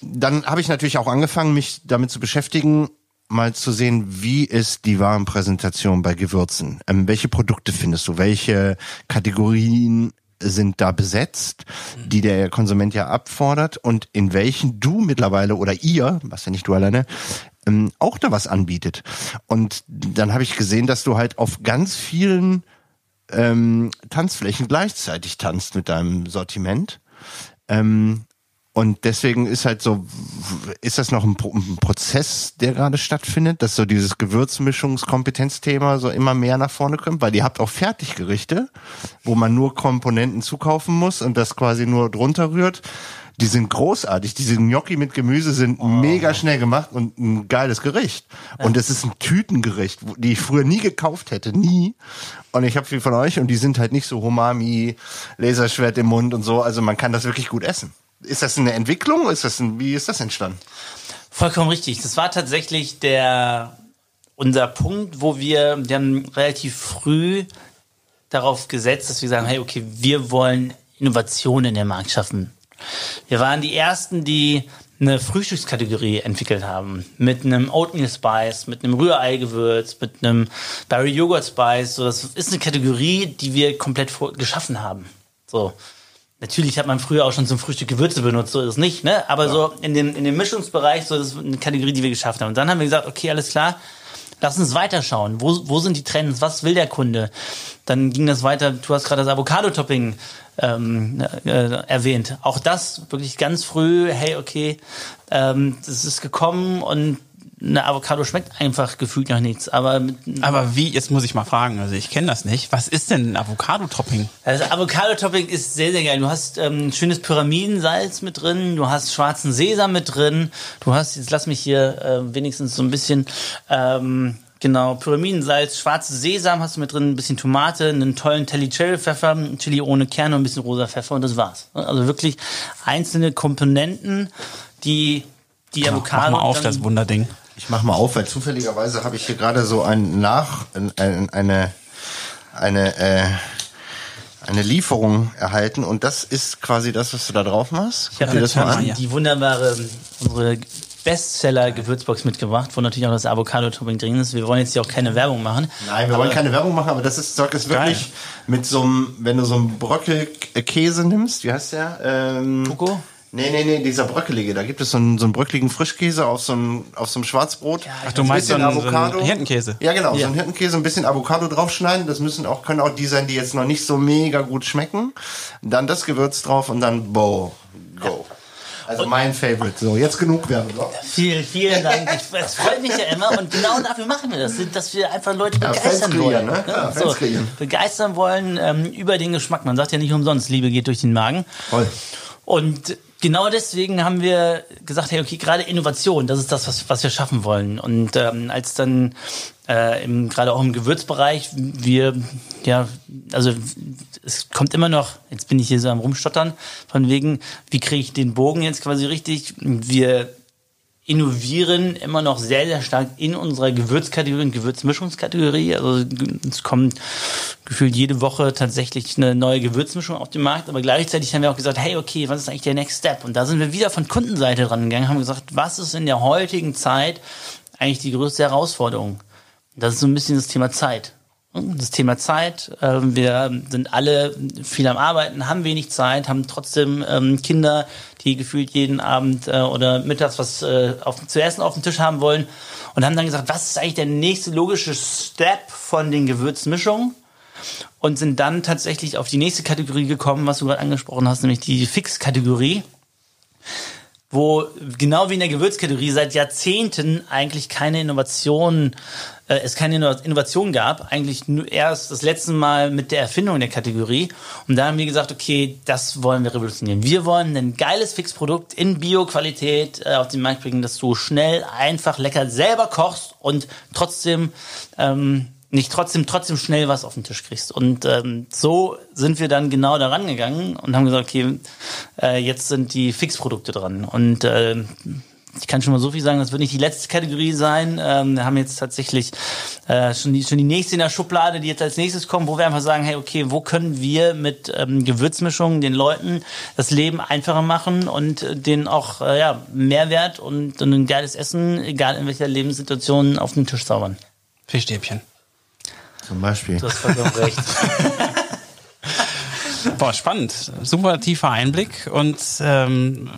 dann habe ich natürlich auch angefangen, mich damit zu beschäftigen, mal zu sehen, wie ist die Warenpräsentation bei Gewürzen? Ähm, welche Produkte findest du? Welche Kategorien sind da besetzt, die der Konsument ja abfordert und in welchen du mittlerweile oder ihr, was ja nicht du alleine, ähm, auch da was anbietet. Und dann habe ich gesehen, dass du halt auf ganz vielen ähm, Tanzflächen gleichzeitig tanzt mit deinem Sortiment. Ähm, und deswegen ist halt so, ist das noch ein, ein Prozess, der gerade stattfindet, dass so dieses Gewürzmischungskompetenzthema so immer mehr nach vorne kommt, weil ihr habt auch Fertiggerichte, wo man nur Komponenten zukaufen muss und das quasi nur drunter rührt. Die sind großartig. Diese Gnocchi mit Gemüse sind mega schnell gemacht und ein geiles Gericht. Und es ist ein Tütengericht, die ich früher nie gekauft hätte, nie. Und ich habe viel von euch und die sind halt nicht so Homami, Laserschwert im Mund und so. Also man kann das wirklich gut essen. Ist das eine Entwicklung? Ist das ein, wie ist das entstanden? Vollkommen richtig. Das war tatsächlich der unser Punkt, wo wir, wir relativ früh darauf gesetzt, dass wir sagen, hey, okay, wir wollen Innovation in der Markt schaffen. Wir waren die ersten, die eine Frühstückskategorie entwickelt haben. Mit einem Oatmeal Spice, mit einem Rührei-Gewürz, mit einem Berry Yogurt Spice. So, das ist eine Kategorie, die wir komplett geschaffen haben. So. Natürlich hat man früher auch schon zum Frühstück Gewürze benutzt, so ist es nicht, ne? Aber so in dem, in dem Mischungsbereich, so ist eine Kategorie, die wir geschafft haben. Und dann haben wir gesagt, okay, alles klar, lass uns weiterschauen. Wo, wo sind die Trends? Was will der Kunde? Dann ging das weiter, du hast gerade das Avocado-Topping ähm, äh, erwähnt. Auch das wirklich ganz früh, hey, okay, ähm, das ist gekommen und eine Avocado schmeckt einfach gefühlt nach nichts. Aber Aber wie, jetzt muss ich mal fragen, also ich kenne das nicht. Was ist denn ein Avocado-Topping? Also Avocado-Topping ist sehr, sehr geil. Du hast ähm, schönes Pyramidensalz mit drin, du hast schwarzen Sesam mit drin, du hast, jetzt lass mich hier äh, wenigstens so ein bisschen, ähm, genau, Pyramidensalz, schwarzes Sesam hast du mit drin, ein bisschen Tomate, einen tollen Telly Cherry Pfeffer, einen Chili ohne Kerne und ein bisschen rosa Pfeffer und das war's. Also wirklich einzelne Komponenten, die die Avocado... Mach mal auf, das Wunderding. Ich mach mal auf, weil zufälligerweise habe ich hier gerade so ein Nach, ein, eine, eine, äh, eine Lieferung erhalten und das ist quasi das, was du da drauf machst. Ich Guck habe dir das mal an. die, wunderbare, unsere Bestseller-Gewürzbox mitgebracht, wo natürlich auch das Avocado-Topping drin ist. Wir wollen jetzt hier auch keine Werbung machen. Nein, wir wollen keine Werbung machen, aber das ist, Zeug ist wirklich Geil. mit so einem, wenn du so einen Bröckelkäse nimmst, wie heißt der? Ähm, Coco? Nee, nee, nee, dieser bröckelige. Da gibt es so einen, so einen bröckeligen Frischkäse auf so einem, auf so einem Schwarzbrot. Ach, du meinst so bisschen einen- so einen Hirtenkäse? Ja, genau. So Ja. einen Hirtenkäse, ein bisschen Avocado draufschneiden. Das müssen auch, können auch die sein, die jetzt noch nicht so mega gut schmecken. Dann das Gewürz drauf und dann Bow. Go. Also mein Favorite. So, jetzt genug Werbung. Vielen, vielen Dank. Ich, es freut mich ja immer und genau dafür machen wir das, dass wir einfach Leute Ja, begeistern kreieren, wollen. ne? Ja, so, begeistern wollen ähm, über den Geschmack. Man sagt ja nicht umsonst, Liebe geht durch den Magen. Voll. Und genau deswegen haben wir gesagt, hey, okay, gerade Innovation, das ist das, was, was wir schaffen wollen. Und ähm, als dann äh, im, gerade auch im Gewürzbereich wir, ja, also es kommt immer noch, jetzt bin ich hier so am Rumstottern, von wegen, wie kriege ich den Bogen jetzt quasi richtig? Wir innovieren immer noch sehr, sehr stark in unserer Gewürzkategorie und Gewürzmischungskategorie. Also es kommt gefühlt jede Woche tatsächlich eine neue Gewürzmischung auf den Markt, aber gleichzeitig haben wir auch gesagt, hey, okay, was ist eigentlich der Next Step? Und da sind wir wieder von Kundenseite dran gegangen, haben gesagt, was ist in der heutigen Zeit eigentlich die größte Herausforderung. Das ist so ein bisschen das Thema Zeit. Das Thema Zeit. Ähm, wir sind alle viel am Arbeiten, haben wenig Zeit, haben trotzdem ähm, Kinder, die gefühlt jeden Abend äh, oder mittags was äh, zu essen auf dem Tisch haben wollen und haben dann gesagt, was ist eigentlich der nächste logische Step von den Gewürzmischungen? Und sind dann tatsächlich auf die nächste Kategorie gekommen, was du gerade angesprochen hast, nämlich die Fix-Kategorie wo genau wie in der Gewürzkategorie seit Jahrzehnten eigentlich keine Innovation, äh, es keine Innovation gab, eigentlich nur erst das letzte Mal mit der Erfindung der Kategorie. Und da haben wir gesagt, okay, das wollen wir revolutionieren. Wir wollen ein geiles Fixprodukt in Bio-Qualität äh, auf den Markt bringen, dass du schnell, einfach, lecker selber kochst und trotzdem ähm, nicht trotzdem trotzdem schnell was auf den Tisch kriegst. Und ähm, so sind wir dann genau daran gegangen und haben gesagt, okay, äh, jetzt sind die Fixprodukte dran. Und äh, ich kann schon mal so viel sagen, das wird nicht die letzte Kategorie sein. Ähm, wir haben jetzt tatsächlich äh, schon, die, schon die nächste in der Schublade, die jetzt als nächstes kommt, wo wir einfach sagen, hey, okay, wo können wir mit ähm, Gewürzmischungen den Leuten das Leben einfacher machen und äh, denen auch äh, ja, Mehrwert und, und ein geiles Essen, egal in welcher Lebenssituation, auf den Tisch zaubern. Fischstäbchen. Zum Beispiel. Du hast vollkommen recht. Boah, spannend. Super tiefer Einblick und ähm,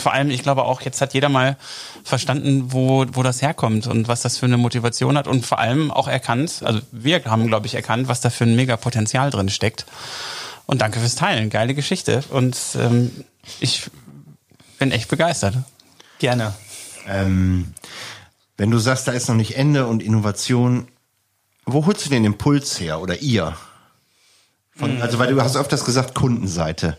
vor allem, ich glaube auch, jetzt hat jeder mal verstanden, wo, wo das herkommt und was das für eine Motivation hat und vor allem auch erkannt, also wir haben, glaube ich, erkannt, was da für ein mega Potenzial drin steckt. Und danke fürs Teilen. Geile Geschichte. Und ähm, ich bin echt begeistert. Gerne. Ähm, wenn du sagst, da ist noch nicht Ende und Innovation, wo holst du den Impuls her oder ihr? Von, also, weil du hast öfters gesagt, Kundenseite.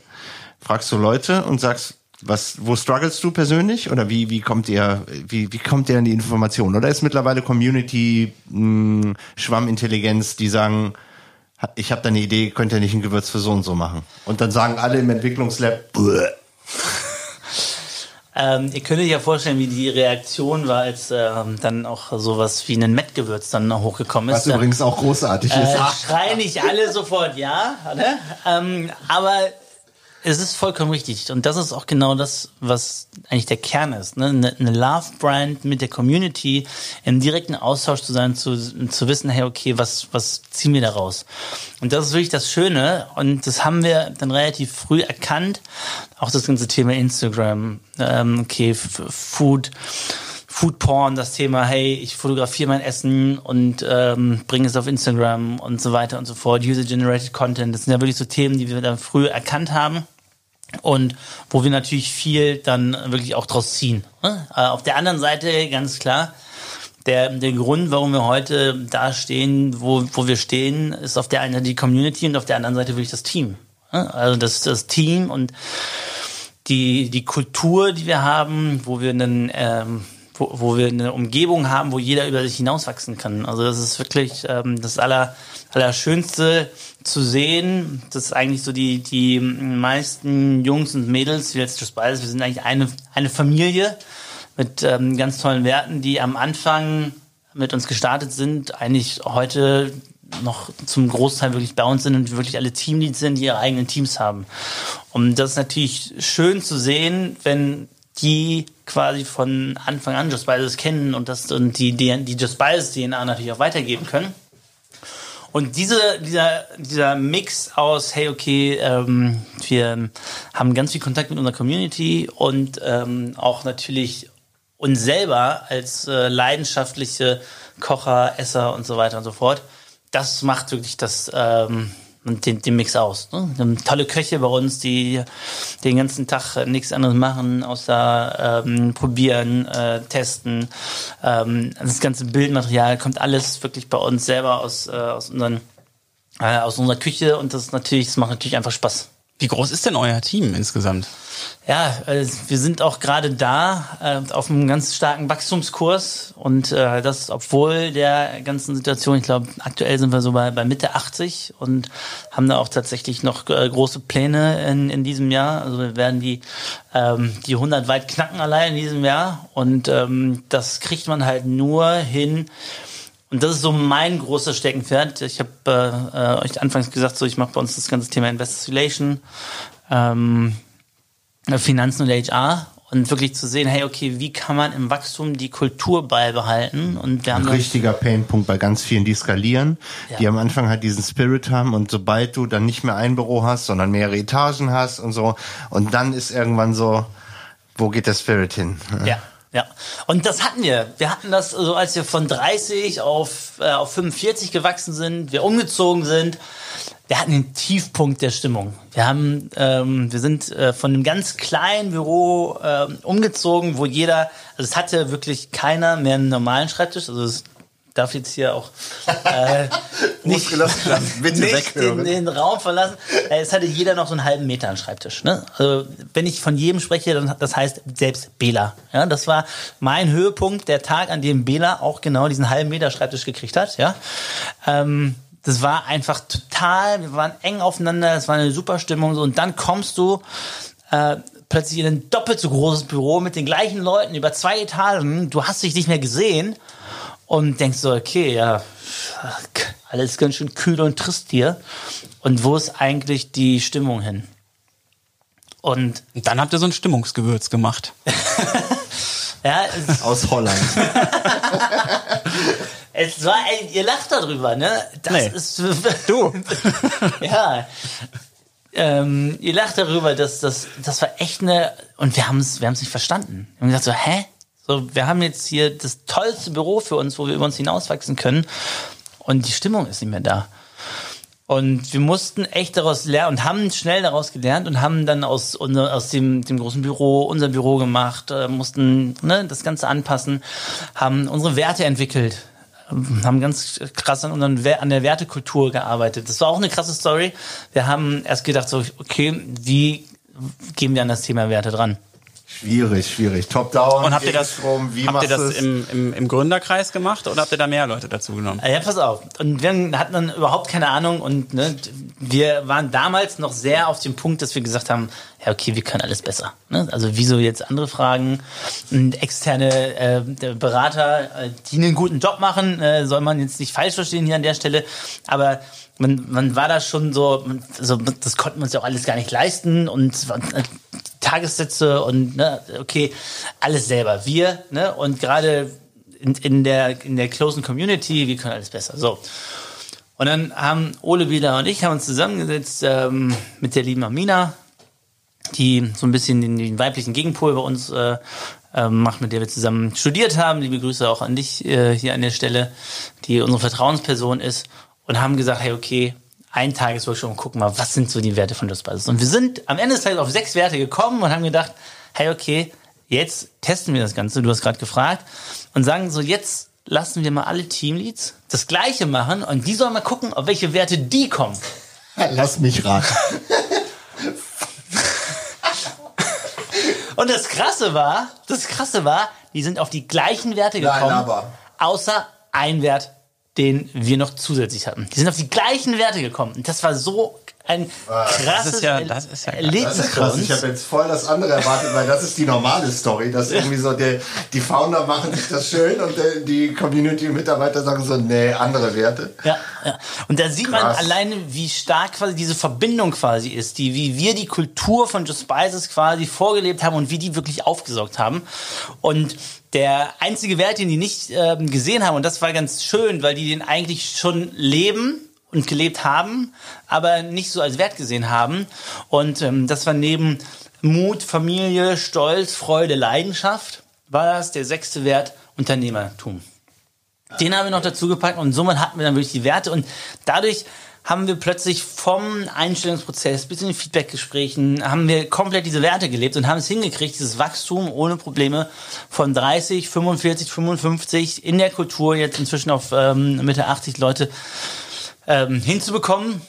Fragst du Leute und sagst, was, wo struggles du persönlich? Oder wie, wie kommt ihr, wie, wie kommt ihr an die Information? Oder ist mittlerweile Community mh, Schwammintelligenz, die sagen, ich habe da eine Idee, könnt ihr nicht ein Gewürz für so und so machen? Und dann sagen alle im Entwicklungslab, Buh. Ähm, ihr könnt euch ja vorstellen, wie die Reaktion war, als ähm, dann auch sowas wie ein Mettgewürz dann hochgekommen ist. Was übrigens auch großartig äh, ist. Schreien nicht alle sofort ja, ne? ähm, aber es ist vollkommen richtig. Und das ist auch genau das, was eigentlich der Kern ist. Ne? Eine, Love-Brand mit der Community im direkten Austausch zu sein, zu, zu wissen, hey, okay, was, was ziehen wir daraus? Und das ist wirklich das Schöne. Und das haben wir dann relativ früh erkannt. Auch das ganze Thema Instagram, ähm, okay, Food. Food Porn, das Thema, hey, ich fotografiere mein Essen und ähm, bringe es auf Instagram und so weiter und so fort, User-Generated Content, das sind ja wirklich so Themen, die wir dann früh erkannt haben und wo wir natürlich viel dann wirklich auch draus ziehen. Ne? Äh, auf der anderen Seite ganz klar, der, der Grund, warum wir heute da stehen, wo, wo wir stehen, ist auf der einen Seite die Community und auf der anderen Seite wirklich das Team. Ne? Also das, das Team und die, die Kultur, die wir haben, wo wir einen ähm, wo, wo wir eine Umgebung haben, wo jeder über sich hinauswachsen kann. Also das ist wirklich ähm, das aller, Allerschönste zu sehen. Das ist eigentlich so die, die meisten Jungs und Mädels, wie jetzt Just Bias, wir sind eigentlich eine, eine Familie mit ähm, ganz tollen Werten, die am Anfang mit uns gestartet sind, eigentlich heute noch zum Großteil wirklich bei uns sind und wirklich alle Teamleads sind, die ihre eigenen Teams haben. Und das ist natürlich schön zu sehen, wenn die quasi von Anfang an Just Bias kennen und das und die, die, die Just Bias DNA natürlich auch weitergeben können. Und diese, dieser, dieser Mix aus, hey, okay, ähm, wir haben ganz viel Kontakt mit unserer Community und ähm, auch natürlich uns selber als äh, leidenschaftliche Kocher, Esser und so weiter und so fort. Das macht wirklich das, ähm, den, den Mix aus. Ne? Wir haben tolle Köche bei uns, die den ganzen Tag nichts anderes machen, außer ähm, probieren, äh, testen. Ähm, das ganze Bildmaterial kommt alles wirklich bei uns selber aus, äh, aus, unseren, äh, aus unserer Küche und das natürlich, das macht natürlich einfach Spaß. Wie groß ist denn euer Team insgesamt? Ja, äh, wir sind auch gerade da äh, auf einem ganz starken Wachstumskurs und äh, das obwohl der ganzen Situation, ich glaube, aktuell sind wir so bei, bei Mitte 80 und haben da auch tatsächlich noch große Pläne in, in diesem Jahr. Also wir werden die, ähm, die 100 weit knacken allein in diesem Jahr und ähm, das kriegt man halt nur hin, und das ist so mein großer Steckenpferd. Ich habe äh, euch anfangs gesagt, so ich mache bei uns das ganze Thema Investor Relation, ähm, Finanzen und HR. und wirklich zu sehen, hey, okay, wie kann man im Wachstum die Kultur beibehalten? Und wir haben Ein richtiger Painpunkt bei ganz vielen, die skalieren, Ja. die am Anfang halt diesen Spirit haben und sobald du dann nicht mehr ein Büro hast, sondern mehrere Etagen hast und so und dann ist irgendwann so, wo geht der Spirit hin? Ja, ja. Und das hatten wir. Wir hatten das, so als wir von 30 auf, äh, auf 45 gewachsen sind, wir umgezogen sind. Wir hatten den Tiefpunkt der Stimmung. Wir haben, ähm, wir sind äh, von einem ganz kleinen Büro ähm, umgezogen, wo jeder, also es hatte wirklich keiner mehr einen normalen Schreibtisch. Also es darf jetzt hier auch äh, nicht, nicht den, den Raum verlassen. Äh, Es hatte jeder noch so einen halben Meter an Schreibtisch. Ne? Also wenn ich von jedem spreche, dann das heißt selbst Bela. Ja, das war mein Höhepunkt, der Tag, an dem Bela auch genau diesen halben Meter Schreibtisch gekriegt hat. Ja, ähm, das war einfach total. Wir waren eng aufeinander. Es war eine super Stimmung. So und dann kommst du äh, plötzlich in ein doppelt so großes Büro mit den gleichen Leuten über zwei Etagen. Du hast dich nicht mehr gesehen und denkst so, okay, ja, alles ganz schön kühl und trist hier. Und wo ist eigentlich die Stimmung hin? Und Und dann habt ihr so ein Stimmungsgewürz gemacht. ja, es, Aus Holland. es war, ey, ihr lacht darüber, ne? Das Nee. ist Du. ja. Ähm, ihr lacht darüber, dass das, das war echt eine, und wir haben es, wir haben es nicht verstanden. Wir haben gesagt so, hä? So, wir haben jetzt hier das tollste Büro für uns, wo wir über uns hinauswachsen können, und die Stimmung ist nicht mehr da. Und wir mussten echt daraus lernen und haben schnell daraus gelernt und haben dann aus, unser- aus dem, dem großen Büro unser Büro gemacht, äh, mussten ne, das Ganze anpassen, haben unsere Werte entwickelt, ähm, haben ganz krass an, unseren, an der Wertekultur gearbeitet. Das war auch eine krasse Story. Wir haben erst gedacht, so, okay, wie gehen wir an das Thema Werte dran? Schwierig, schwierig. Top-down, Und habt ihr das, Gegenstrom, wie habt ihr das im, im, im Gründerkreis gemacht oder habt ihr da mehr Leute dazu genommen? Ja, pass auf. Und wir hatten dann überhaupt keine Ahnung und ne, wir waren damals noch sehr auf dem Punkt, dass wir gesagt haben, ja okay, wir können alles besser. Ne? Also wieso jetzt andere Fragen? Und externe äh, Berater, äh, die einen guten Job machen, äh, soll man jetzt nicht falsch verstehen hier an der Stelle, aber man, man war da schon so, man- also das konnten wir uns ja auch alles gar nicht leisten und äh, Tagessätze und ne, okay, alles selber. Wir, ne, und gerade in, in der in der closen Community, wir können alles besser. So. Und dann haben Ole Bieler und ich haben uns zusammengesetzt ähm, mit der lieben Amina, die so ein bisschen den, den weiblichen Gegenpol bei uns äh, äh, macht, mit der wir zusammen studiert haben. Liebe Grüße auch an dich äh, hier an der Stelle, die unsere Vertrauensperson ist. Und haben gesagt, hey, okay, ein Tagesworkshop und gucken mal, was sind so die Werte von Just Basis. Und wir sind am Ende des Tages auf sechs Werte gekommen und haben gedacht, hey, okay, jetzt testen wir das Ganze, du hast gerade gefragt, und sagen so, jetzt lassen wir mal alle Teamleads das Gleiche machen und die sollen mal gucken, auf welche Werte die kommen. Lass mich raten. Und das Krasse war, das Krasse war, die sind auf die gleichen Werte Nein, gekommen, aber. außer ein Wert, den wir noch zusätzlich hatten. Die sind auf die gleichen Werte gekommen. Und das war so ein krasses ist ja- das ist ja krass. Erlebnis Das ist krass. uns. Ich habe jetzt voll das andere erwartet, weil das ist die normale Story. Dass irgendwie so der, die Founder machen sich das schön und der, die Community-Mitarbeiter sagen so, nee, andere Werte. Ja, ja. Und da sieht man Krass. alleine, wie stark quasi diese Verbindung quasi ist, die, wie wir die Kultur von Just Spices quasi vorgelebt haben und wie die wirklich aufgesaugt haben. Und der einzige Wert, den die nicht ähm, gesehen haben, und das war ganz schön, weil die den eigentlich schon leben und gelebt haben, aber nicht so als Wert gesehen haben. Und ähm, das war neben Mut, Familie, Stolz, Freude, Leidenschaft, war das der sechste Wert Unternehmertum. Den haben wir noch dazu gepackt und somit hatten wir dann wirklich die Werte und dadurch haben wir plötzlich vom Einstellungsprozess bis in den Feedbackgesprächen haben wir komplett diese Werte gelebt und haben es hingekriegt, dieses Wachstum ohne Probleme von 30, 45, 55 in der Kultur jetzt inzwischen auf ähm, Mitte 80 Leute ähm, hinzubekommen.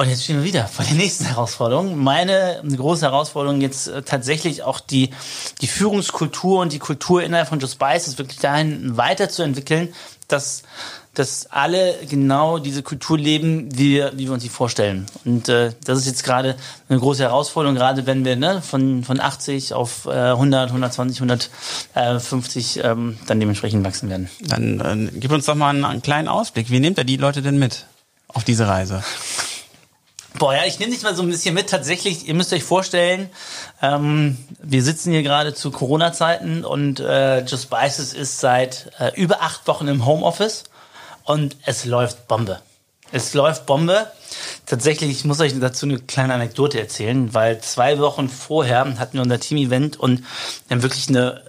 Und jetzt stehen wir wieder vor der nächsten Herausforderung. Meine große Herausforderung jetzt äh, tatsächlich auch die, die Führungskultur und die Kultur innerhalb von Just Spice ist wirklich dahin weiterzuentwickeln, dass, dass alle genau diese Kultur leben, wie wir, wie wir uns sie vorstellen. Und äh, das ist jetzt gerade eine große Herausforderung, gerade wenn wir ne, von, von 80 auf äh, 100, 120, 150 ähm, dann dementsprechend wachsen werden. Dann äh, gib uns doch mal einen, einen kleinen Ausblick. Wie nehmt ihr die Leute denn mit auf diese Reise? Boah, ja, ich nehme dich mal so ein bisschen mit. Tatsächlich, ihr müsst euch vorstellen, ähm, wir sitzen hier gerade zu Corona-Zeiten und äh, Just Spices ist seit äh, über acht Wochen im Homeoffice und es läuft Bombe. Es läuft Bombe. Tatsächlich, ich muss euch dazu eine kleine Anekdote erzählen, weil zwei Wochen vorher hatten wir unser Team-Event und haben wirklich eine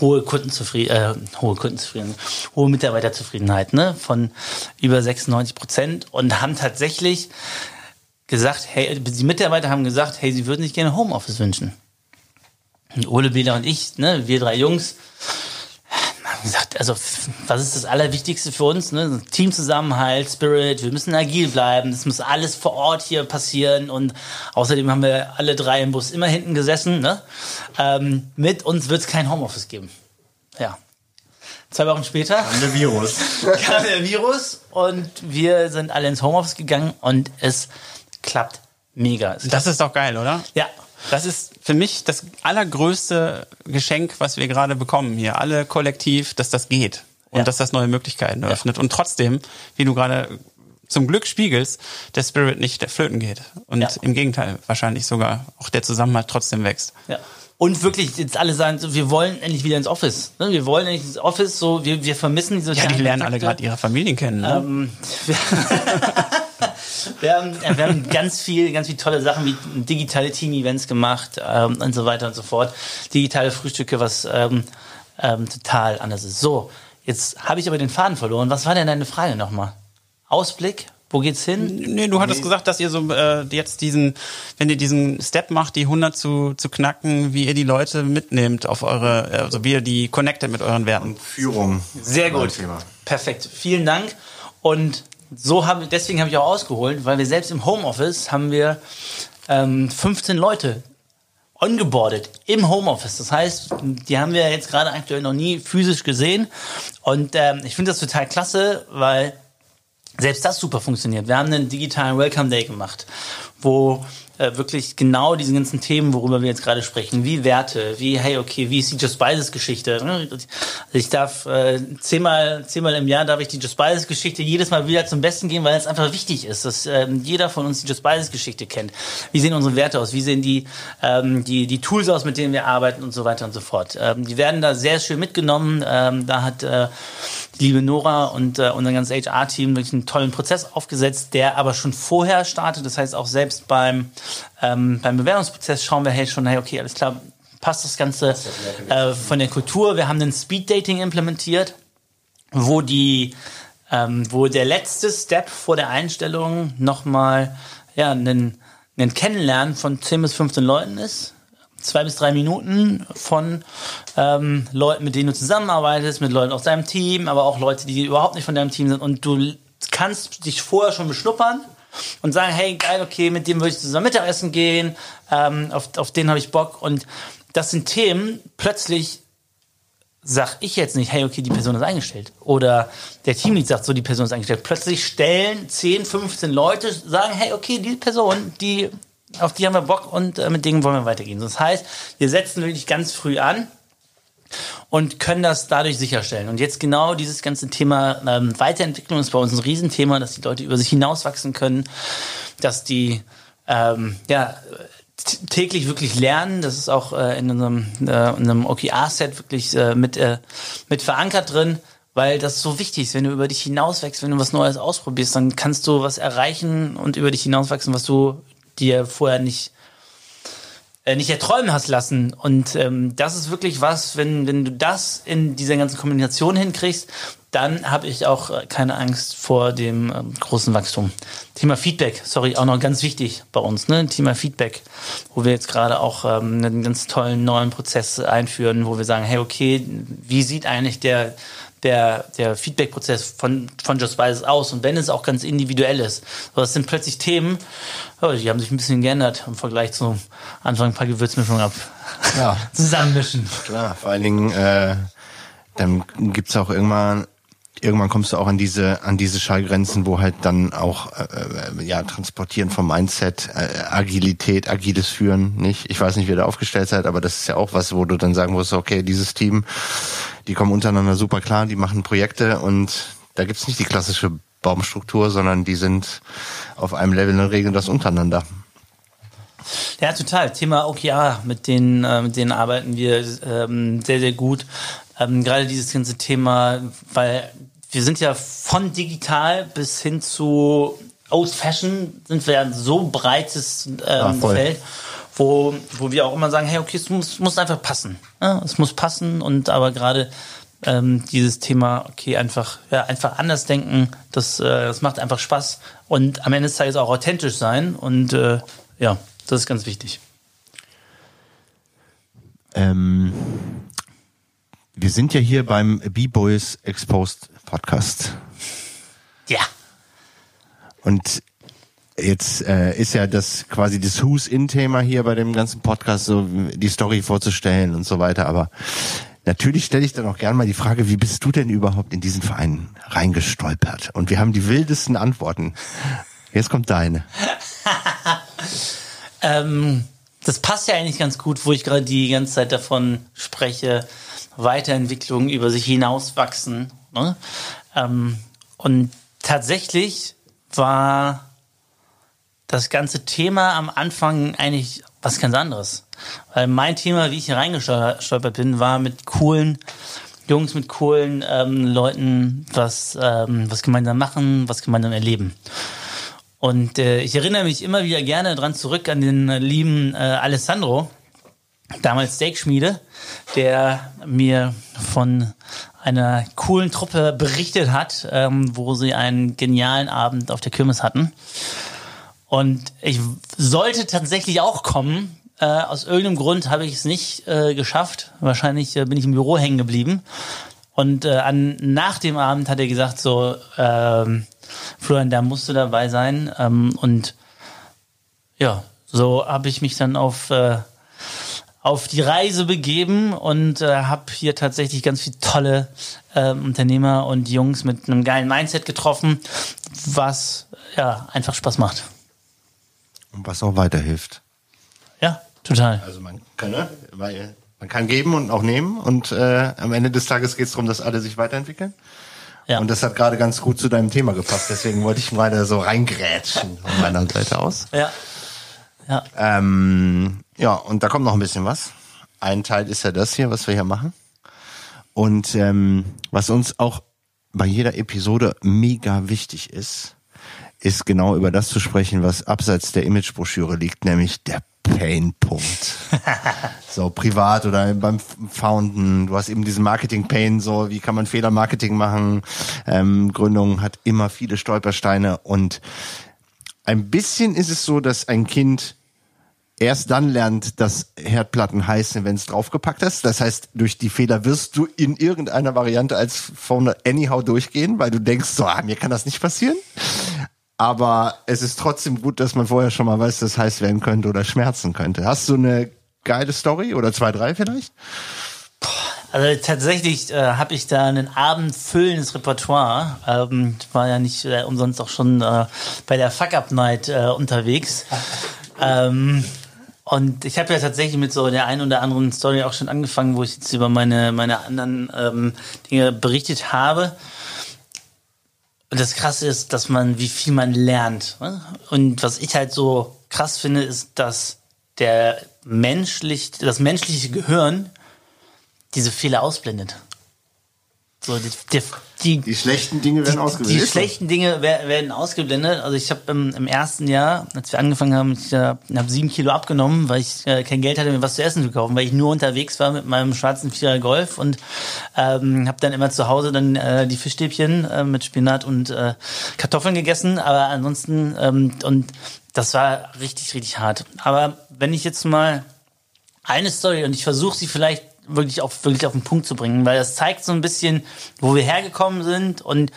hohe Kundenzufriedenheit, äh, hohe Kundenzufriedenheit, hohe Mitarbeiterzufriedenheit, ne, von über 96 Prozent und haben tatsächlich gesagt, hey, die Mitarbeiter haben gesagt, hey, sie würden sich gerne Homeoffice wünschen. Und Ole Bieler und ich, ne, wir drei Jungs, gesagt, also was ist das Allerwichtigste für uns? Ne? Teamzusammenhalt, Spirit, wir müssen agil bleiben, das muss alles vor Ort hier passieren und außerdem haben wir alle drei im Bus immer hinten gesessen. Ne? Ähm, mit uns wird es kein Homeoffice geben. Ja. Zwei Wochen später kam der Virus. kam der Virus und wir sind alle ins Homeoffice gegangen und es klappt mega. Es Das ist doch geil, oder? ja, Das ist für mich das allergrößte Geschenk, was wir gerade bekommen hier. Alle kollektiv, dass das geht. Und Ja. dass das neue Möglichkeiten eröffnet. Und trotzdem, wie du gerade zum Glück spiegelst, der Spirit nicht flöten geht. Und Ja. im Gegenteil, wahrscheinlich sogar auch der Zusammenhalt trotzdem wächst. Ja. Und wirklich jetzt alle sagen, so, wir wollen endlich wieder ins Office. Ne? Wir wollen endlich ins Office, so wir, wir vermissen die Ja, die lernen alle Kontakte. gerade ihre Familien kennen. Ne? Ähm, wir, haben, wir haben ganz viel, ganz viele tolle Sachen wie digitale Team-Events gemacht ähm, und so weiter und so fort. Digitale Frühstücke, was ähm, ähm, total anders ist. So, jetzt habe ich aber den Faden verloren. Was war denn deine Frage nochmal? Ausblick? Wo geht's hin? Nee, du hattest gesagt, dass ihr so äh, jetzt diesen, wenn ihr diesen Step macht, die 100 zu, zu knacken, wie ihr die Leute mitnehmt auf eure, also wie ihr die connectet mit euren Werten. Führung. Sehr gut. Thema. Perfekt. Vielen Dank. Und so haben, deswegen habe ich auch ausgeholt, weil wir selbst im Homeoffice haben wir ähm, 15 Leute ongeboardet im Homeoffice. Das heißt, die haben wir jetzt gerade aktuell noch nie physisch gesehen. Und ähm, ich finde das total klasse, weil selbst das super funktioniert. Wir haben einen digitalen Welcome Day gemacht, wo äh, wirklich genau diese ganzen Themen, worüber wir jetzt gerade sprechen, wie Werte, wie, hey, okay, wie ist die Just Spices Geschichte? ne? Also ich darf äh, zehnmal, zehnmal im Jahr darf ich die Just Spices Geschichte jedes Mal wieder zum Besten gehen, weil es einfach wichtig ist, dass ähm, jeder von uns die Just Spices Geschichte kennt. Wie sehen unsere Werte aus? Wie sehen die, ähm, die, die Tools aus, mit denen wir arbeiten und so weiter und so fort. Ähm, die werden da sehr schön mitgenommen. Ähm, da hat äh, liebe Nora und äh, unser ganzes HR-Team wirklich einen tollen Prozess aufgesetzt, der aber schon vorher startet. Das heißt, auch selbst beim, ähm, beim Bewerbungsprozess schauen wir hey schon, hey, okay, alles klar, passt das Ganze äh, von der Kultur. Wir haben ein Speed-Dating implementiert, wo die ähm, wo der letzte Step vor der Einstellung nochmal ja, ein, ein Kennenlernen von 10 bis 15 Leuten ist. Zwei bis drei Minuten von ähm, Leuten, mit denen du zusammenarbeitest, mit Leuten aus deinem Team, aber auch Leute, die überhaupt nicht von deinem Team sind. Und du kannst dich vorher schon beschnuppern und sagen, hey, geil, okay, mit dem würde ich zusammen Mittagessen gehen, ähm, auf, auf den habe ich Bock. Und das sind Themen, plötzlich sag ich jetzt nicht, hey, okay, die Person ist eingestellt. Oder der Teamlead sagt so, die Person ist eingestellt. Plötzlich stellen 10, 15 Leute, sagen, hey, okay, die Person, die, auf die haben wir Bock und äh, mit denen wollen wir weitergehen. Das heißt, wir setzen wirklich ganz früh an und können das dadurch sicherstellen. Und jetzt genau dieses ganze Thema ähm, Weiterentwicklung ist bei uns ein Riesenthema, dass die Leute über sich hinauswachsen können, dass die ähm, ja, täglich wirklich lernen. Das ist auch äh, in unserem, äh, unserem OKR-Set wirklich äh, mit, äh, mit verankert drin, weil das so wichtig ist. Wenn du über dich hinauswächst, wenn du was Neues ausprobierst, dann kannst du was erreichen und über dich hinauswachsen, was du dir vorher nicht äh, nicht erträumen hast lassen. Und ähm, das ist wirklich was, wenn, wenn du das in dieser ganzen Kombination hinkriegst, dann habe ich auch äh, keine Angst vor dem ähm, großen Wachstum. Thema Feedback, sorry, auch noch ganz wichtig bei uns, ne? Thema Feedback, wo wir jetzt gerade auch ähm, einen ganz tollen neuen Prozess einführen, wo wir sagen, hey, okay, wie sieht eigentlich der der, der Feedback-Prozess von, von Just Spices aus und wenn es auch ganz individuell ist. So, das sind plötzlich Themen, oh, die haben sich ein bisschen geändert im Vergleich zu Anfang ein paar Gewürzmischungen ab. Ja. Zusammenmischen. Klar, vor allen Dingen, äh, dann gibt's auch irgendwann, irgendwann kommst du auch an diese, an diese Schallgrenzen, wo halt dann auch, äh, äh, ja, transportieren vom Mindset, äh, Agilität, agiles Führen, nicht? Ich weiß nicht, wie ihr da aufgestellt seid, aber das ist ja auch was, wo du dann sagen musst, okay, dieses Team, die kommen untereinander super klar, die machen Projekte und da gibt's nicht die klassische Baumstruktur, sondern die sind auf einem Level und regeln das untereinander. Ja, total. Thema OKR, mit denen, äh, mit denen arbeiten wir ähm, sehr, sehr gut. Ähm, gerade dieses ganze Thema, weil wir sind ja von digital bis hin zu Old Fashion sind wir ja so breites ähm, Ja, voll. Feld, wo, wo wir auch immer sagen, hey, okay, es muss, muss einfach passen. Ja, es muss passen und aber gerade ähm, dieses Thema, okay, einfach, ja, einfach anders denken, das, äh, das macht einfach Spaß und am Ende des Tages auch authentisch sein und äh, ja, das ist ganz wichtig. Ähm, wir sind ja hier beim B-Boys Exposed Podcast. Ja. Und jetzt äh, ist ja das quasi das Who's In-Thema hier bei dem ganzen Podcast, so die Story vorzustellen und so weiter. Aber natürlich stelle ich dann auch gerne mal die Frage, wie bist du denn überhaupt in diesen Verein reingestolpert? Und wir haben die wildesten Antworten. Jetzt kommt deine. Ähm, das passt ja eigentlich ganz gut, wo ich gerade die ganze Zeit davon spreche, Weiterentwicklung über sich hinauswachsen. Ne? Ähm, und tatsächlich war das ganze Thema am Anfang eigentlich was ganz anderes. Weil mein Thema, wie ich hier reingestolpert bin, war mit coolen Jungs, mit coolen ähm, Leuten was, ähm, was gemeinsam machen, was gemeinsam erleben. Und äh, ich erinnere mich immer wieder gerne dran zurück an den lieben äh, Alessandro, damals Steakschmiede, der mir von einer coolen Truppe berichtet hat, ähm, wo sie einen genialen Abend auf der Kirmes hatten. Und ich sollte tatsächlich auch kommen. Äh, aus irgendeinem Grund habe ich es nicht äh, geschafft. Wahrscheinlich äh, bin ich im Büro hängen geblieben. Und äh, an, nach dem Abend hat er gesagt, so, ähm, Florian, da musst du dabei sein. Ähm, und ja, so habe ich mich dann auf, äh, auf die Reise begeben und äh, habe hier tatsächlich ganz viele tolle äh, Unternehmer und Jungs mit einem geilen Mindset getroffen, was ja einfach Spaß macht. Und was auch weiterhilft. Ja, total. Also man kann, ne? weil man kann geben und auch nehmen und äh, am Ende des Tages geht es darum, dass alle sich weiterentwickeln. Ja. Und das hat gerade ganz gut zu deinem Thema gepasst, deswegen wollte ich mal da so reingrätschen von meiner Seite aus. ja. Ja. Ähm, ja, und da kommt noch ein bisschen was. Ein Teil ist ja das hier, was wir hier machen. Und ähm, was uns auch bei jeder Episode mega wichtig ist, ist genau über das zu sprechen, was abseits der Imagebroschüre liegt, nämlich der Pain-Punkt. so privat oder beim Founden. Du hast eben diesen Marketing-Pain, so wie kann man Fehlermarketing machen. Ähm, Gründung hat immer viele Stolpersteine und ein bisschen ist es so, dass ein Kind erst dann lernt, dass Herdplatten heiß sind, wenn es draufgepackt hast. Das heißt, durch die Fehler wirst du in irgendeiner Variante als Founder anyhow durchgehen, weil du denkst, so, ah, mir kann das nicht passieren. Aber es ist trotzdem gut, dass man vorher schon mal weiß, dass es heiß werden könnte oder schmerzen könnte. Hast du eine geile Story oder zwei, drei vielleicht? Also tatsächlich äh, habe ich da ein abendfüllendes Repertoire. Ähm, ich war ja nicht äh, umsonst auch schon äh, bei der Fuck Up Night äh, unterwegs. ähm, und ich habe ja tatsächlich mit so der einen oder anderen Story auch schon angefangen, wo ich jetzt über meine meine anderen ähm, Dinge berichtet habe. Und das Krasse ist, dass man, wie viel man lernt. ne? Und was ich halt so krass finde, ist, dass der menschlich, das menschliche Gehirn diese Fehler ausblendet. So, die, die, die, Die schlechten Dinge werden die, ausgeblendet. die schlechten Dinge wer- werden ausgeblendet. Also ich habe im, im ersten Jahr, als wir angefangen haben, ich äh, habe sieben Kilo abgenommen, weil ich äh, kein Geld hatte, mir was zu essen zu kaufen, weil ich nur unterwegs war mit meinem schwarzen Vierer Golf und ähm, habe dann immer zu Hause dann äh, die Fischstäbchen äh, mit Spinat und äh, Kartoffeln gegessen. Aber ansonsten ähm, und das war richtig richtig hart. Aber wenn ich jetzt mal eine Story und ich versuche sie vielleicht wirklich auf, wirklich auf den Punkt zu bringen, weil das zeigt so ein bisschen, wo wir hergekommen sind und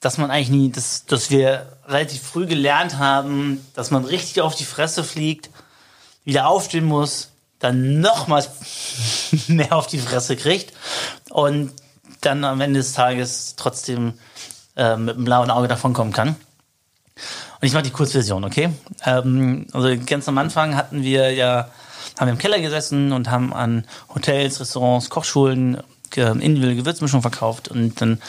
dass man eigentlich nie, dass, dass wir relativ früh gelernt haben, dass man richtig auf die Fresse fliegt, wieder aufstehen muss, dann nochmals mehr auf die Fresse kriegt und dann am Ende des Tages trotzdem äh, mit einem blauen Auge davonkommen kann. Und ich mache die Kurzversion, okay? Ähm, also ganz am Anfang hatten wir ja, haben wir im Keller gesessen und haben an Hotels, Restaurants, Kochschulen individuelle Gewürzmischung verkauft und dann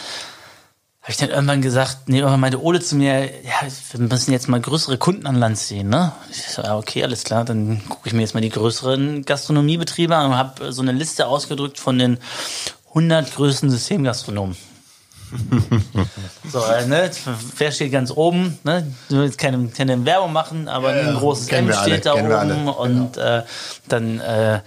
habe ich dann irgendwann gesagt, nee, irgendwann meinte Ole zu mir, ja, wir müssen jetzt mal größere Kunden an Land ziehen, ne? Ich so, ja, okay, alles klar, dann gucke ich mir jetzt mal die größeren Gastronomiebetriebe an und habe so eine Liste ausgedrückt von den 100 größten Systemgastronomen. so, äh, ne, wer steht ganz oben? Ne? Ich will jetzt keine, keine Werbung machen, aber Ja, ein großes M wir alle, steht da oben und äh, dann, äh,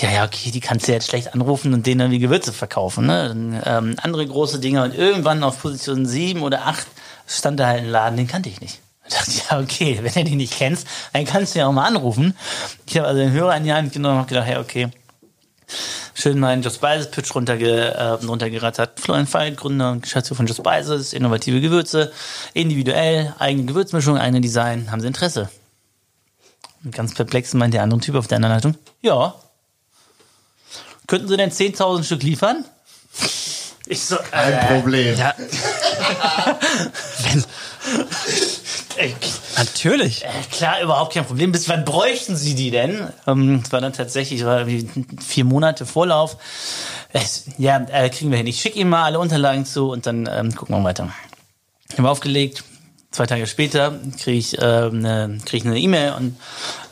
ja, ja, okay, die kannst du jetzt schlecht anrufen und denen dann wie Gewürze verkaufen. Ne? Dann, ähm, andere große Dinge und irgendwann auf Position 7 oder 8 stand da halt ein Laden, den kannte ich nicht. Ich dachte, ja, okay, wenn du den nicht kennst, dann kannst du ja auch mal anrufen. Ich habe also den Hörer in die Hand genommen und gedacht, ja, okay, schön meinen Just Spices Pitch runterge, äh, runtergerattert. Florian Falk, Gründer und Geschäftsführer von Just Spices, innovative Gewürze, individuell, eigene Gewürzmischung, eigene Design, haben Sie Interesse? Und ganz perplex meint der andere Typ auf der anderen Leitung, ja. Könnten Sie denn 10.000 Stück liefern? Ich so, Kein äh, Problem. Ja. Wenn, ey, natürlich. Äh, Klar, überhaupt kein Problem. Bis wann bräuchten Sie die denn? Ähm, das war dann tatsächlich war vier Monate Vorlauf. Ja, äh, kriegen wir hin. Ich schicke Ihnen mal alle Unterlagen zu und dann ähm, gucken wir weiter. Ich habe aufgelegt. Zwei Tage später kriege ich ähm, eine krieg ich eine E-Mail und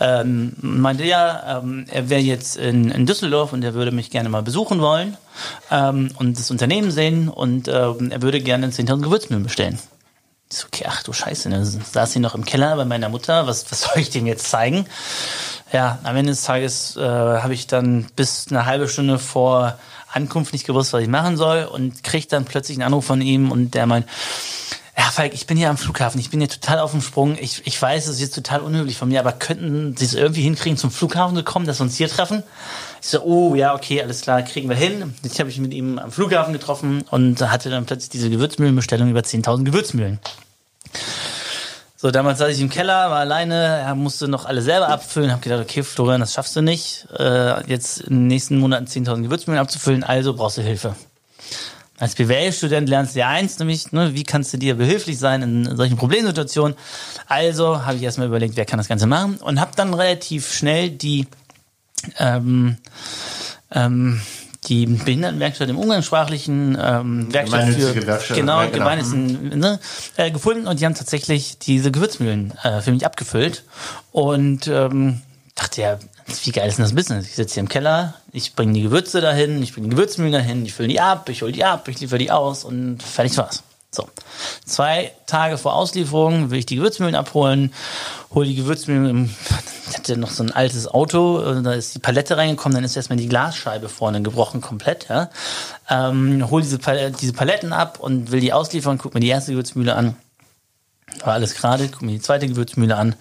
ähm, meinte, ja, ähm, er wäre jetzt in, in Düsseldorf und er würde mich gerne mal besuchen wollen ähm, und das Unternehmen sehen und ähm, er würde gerne 10.000 Gewürzmühlen bestellen. Ich so, okay, ach du Scheiße, dann saß sie noch im Keller bei meiner Mutter. Was, was soll ich dem jetzt zeigen? Ja, am Ende des Tages äh, habe ich dann bis eine halbe Stunde vor Ankunft nicht gewusst, was ich machen soll und krieg dann plötzlich einen Anruf von ihm und der meint, ja, Falk, ich bin hier am Flughafen, ich bin hier total auf dem Sprung. Ich, ich weiß, es ist jetzt total unhöflich von mir, aber könnten Sie es irgendwie hinkriegen, zum Flughafen zu kommen, dass wir uns hier treffen? Ich so, oh ja, okay, alles klar, kriegen wir hin. Jetzt habe ich mit ihm am Flughafen getroffen und hatte dann plötzlich diese Gewürzmühlenbestellung über 10.000 Gewürzmühlen. So, damals saß ich im Keller, war alleine, musste noch alle selber abfüllen, habe gedacht, okay, Florian, das schaffst du nicht, äh, jetzt in den nächsten Monaten 10.000 Gewürzmühlen abzufüllen, also brauchst du Hilfe. Als BWL-Student lernst du ja eins, nämlich, ne, wie kannst du dir behilflich sein in solchen Problemsituationen. Also habe ich erstmal überlegt, wer kann das Ganze machen und habe dann relativ schnell die ähm, ähm, die Behindertenwerkstatt im umgangssprachlichen ähm, Werkstatt für Werkstatt, genau, ja, genau. gemeinnützigen, ne, äh, gefunden und die haben tatsächlich diese Gewürzmühlen äh, für mich abgefüllt und ähm, dachte ja, wie geil ist denn das Business? Ich sitze hier im Keller, ich bringe die Gewürze dahin, ich bringe die Gewürzmühlen dahin, ich fülle die ab, ich hole die ab, ich liefere die aus und fertig war's. So. Zwei Tage vor Auslieferung will ich die Gewürzmühlen abholen, hole die Gewürzmühlen im, ich hatte noch so ein altes Auto, äh, da ist die Palette reingekommen, dann ist erstmal die Glasscheibe vorne gebrochen komplett, ja. Ähm, hole diese, Pal diese Paletten ab und will die ausliefern, guck mir die erste Gewürzmühle an. War alles gerade, guck mir die zweite Gewürzmühle an,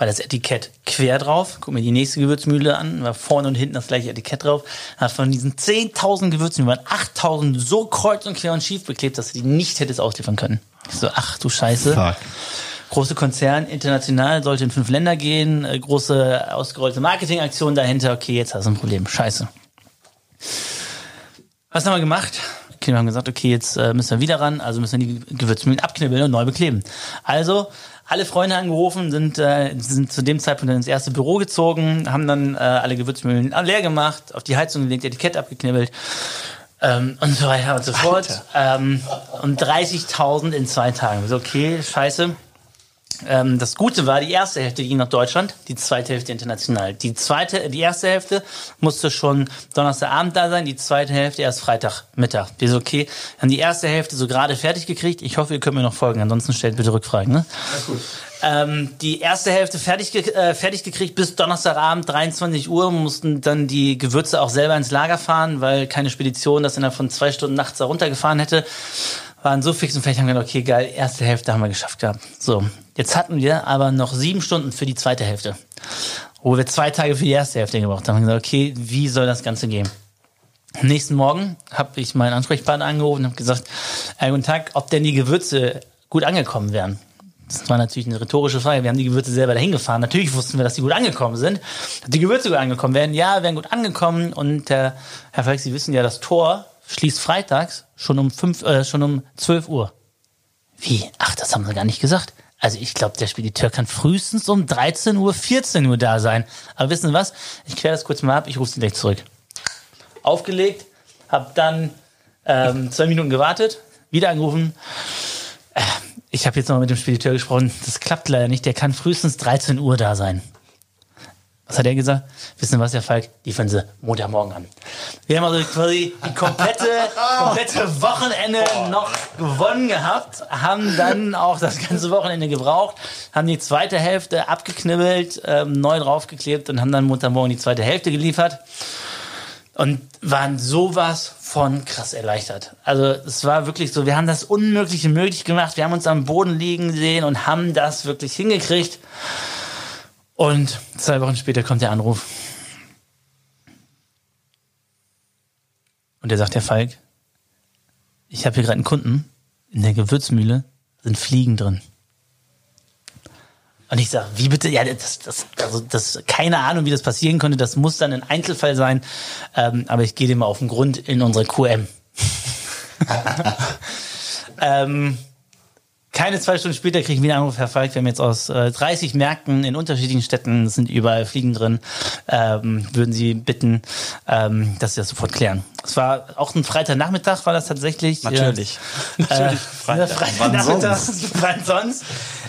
war das Etikett quer drauf. Guck mir die nächste Gewürzmühle an, war vorne und hinten das gleiche Etikett drauf. Hat von diesen 10.000 Gewürzmühlen waren 8.000 so kreuz und quer und schief beklebt, dass du die nicht hättest ausliefern können. Ich so, ach du Scheiße. Fuck. Große Konzern, international, sollte in fünf Länder gehen, äh, große ausgerollte Marketingaktion dahinter. Okay, jetzt hast du ein Problem. Scheiße. Was haben wir gemacht? Okay, wir haben gesagt, okay, jetzt äh, müssen wir wieder ran, also müssen wir die Gewürzmühlen abknibbeln und neu bekleben. Also alle Freunde angerufen, sind, äh, sind zu dem Zeitpunkt ins erste Büro gezogen, haben dann äh, alle Gewürzmühlen leer gemacht, auf die Heizung gelegt, Etikett abgeknibbelt ähm, und so weiter und so fort. Ähm, und 30.000 in zwei Tagen. So, okay, scheiße. Ähm, das Gute war, die erste Hälfte ging nach Deutschland, die zweite Hälfte international. Die zweite, die erste Hälfte musste schon Donnerstagabend da sein, die zweite Hälfte erst Freitagmittag. Wir so, okay, haben die erste Hälfte so gerade fertig gekriegt. Ich hoffe, ihr könnt mir noch folgen, ansonsten stellt bitte Rückfragen. Ne? Ähm, die erste Hälfte fertig, ge äh, fertig gekriegt bis Donnerstagabend 23 Uhr, mussten dann die Gewürze auch selber ins Lager fahren, weil keine Spedition das innerhalb von zwei Stunden nachts da runtergefahren hätte. Waren so fix und fertig, haben gedacht, okay, geil, erste Hälfte haben wir geschafft gehabt. So, jetzt hatten wir aber noch sieben Stunden für die zweite Hälfte, wo wir zwei Tage für die erste Hälfte gebraucht haben. Haben gesagt, okay, wie soll das Ganze gehen? Am nächsten Morgen habe ich meinen Ansprechpartner angerufen und habe gesagt, äh, guten Tag, ob denn die Gewürze gut angekommen wären. Das war natürlich eine rhetorische Frage. Wir haben die Gewürze selber dahin gefahren. Natürlich wussten wir, dass die gut angekommen sind. Dass die Gewürze gut angekommen wären, ja, wären gut angekommen. Und äh, Herr Falk, Sie wissen ja, das Tor schließt freitags schon um fünf, äh, schon um 12 Uhr. Wie? Ach, das haben Sie gar nicht gesagt. Also ich glaube, der Spediteur kann frühestens um 13 Uhr, 14 Uhr da sein. Aber wissen Sie was? Ich kläre das kurz mal ab, ich rufe Sie gleich zurück. Aufgelegt, habe dann ähm, zwei Minuten gewartet, wieder angerufen. Äh, ich habe jetzt noch mit dem Spediteur gesprochen. Das klappt leider nicht. Der kann frühestens 13 Uhr da sein. Was hat er gesagt? Wissen Sie was, Herr Falk? Die fangen Sie Montagmorgen an. Wir haben also quasi die komplette, komplette Wochenende noch gewonnen gehabt, haben dann auch das ganze Wochenende gebraucht, haben die zweite Hälfte abgeknibbelt, ähm, neu draufgeklebt und haben dann Montagmorgen die zweite Hälfte geliefert und waren sowas von krass erleichtert. Also es war wirklich so, wir haben das Unmögliche möglich gemacht, wir haben uns am Boden liegen sehen und haben das wirklich hingekriegt. Und zwei Wochen später kommt der Anruf. Und der sagt, Herr Falk, ich habe hier gerade einen Kunden, in der Gewürzmühle sind Fliegen drin. Und ich sage, wie bitte? Ja, das, das, also das, keine Ahnung, wie das passieren konnte. Das muss dann ein Einzelfall sein. Ähm, aber ich gehe dem mal auf den Grund in unsere QM. ähm, keine zwei Stunden später kriege ich wieder einen Anruf, Herr Falk, wir haben jetzt aus äh, 30 Märkten in unterschiedlichen Städten, es sind überall Fliegen drin, ähm, würden Sie bitten, ähm, dass Sie das sofort klären. Es war auch ein Freitagnachmittag, war das tatsächlich. Natürlich. Äh, Natürlich Freitag. Freitagnachmittag. Wann sonst?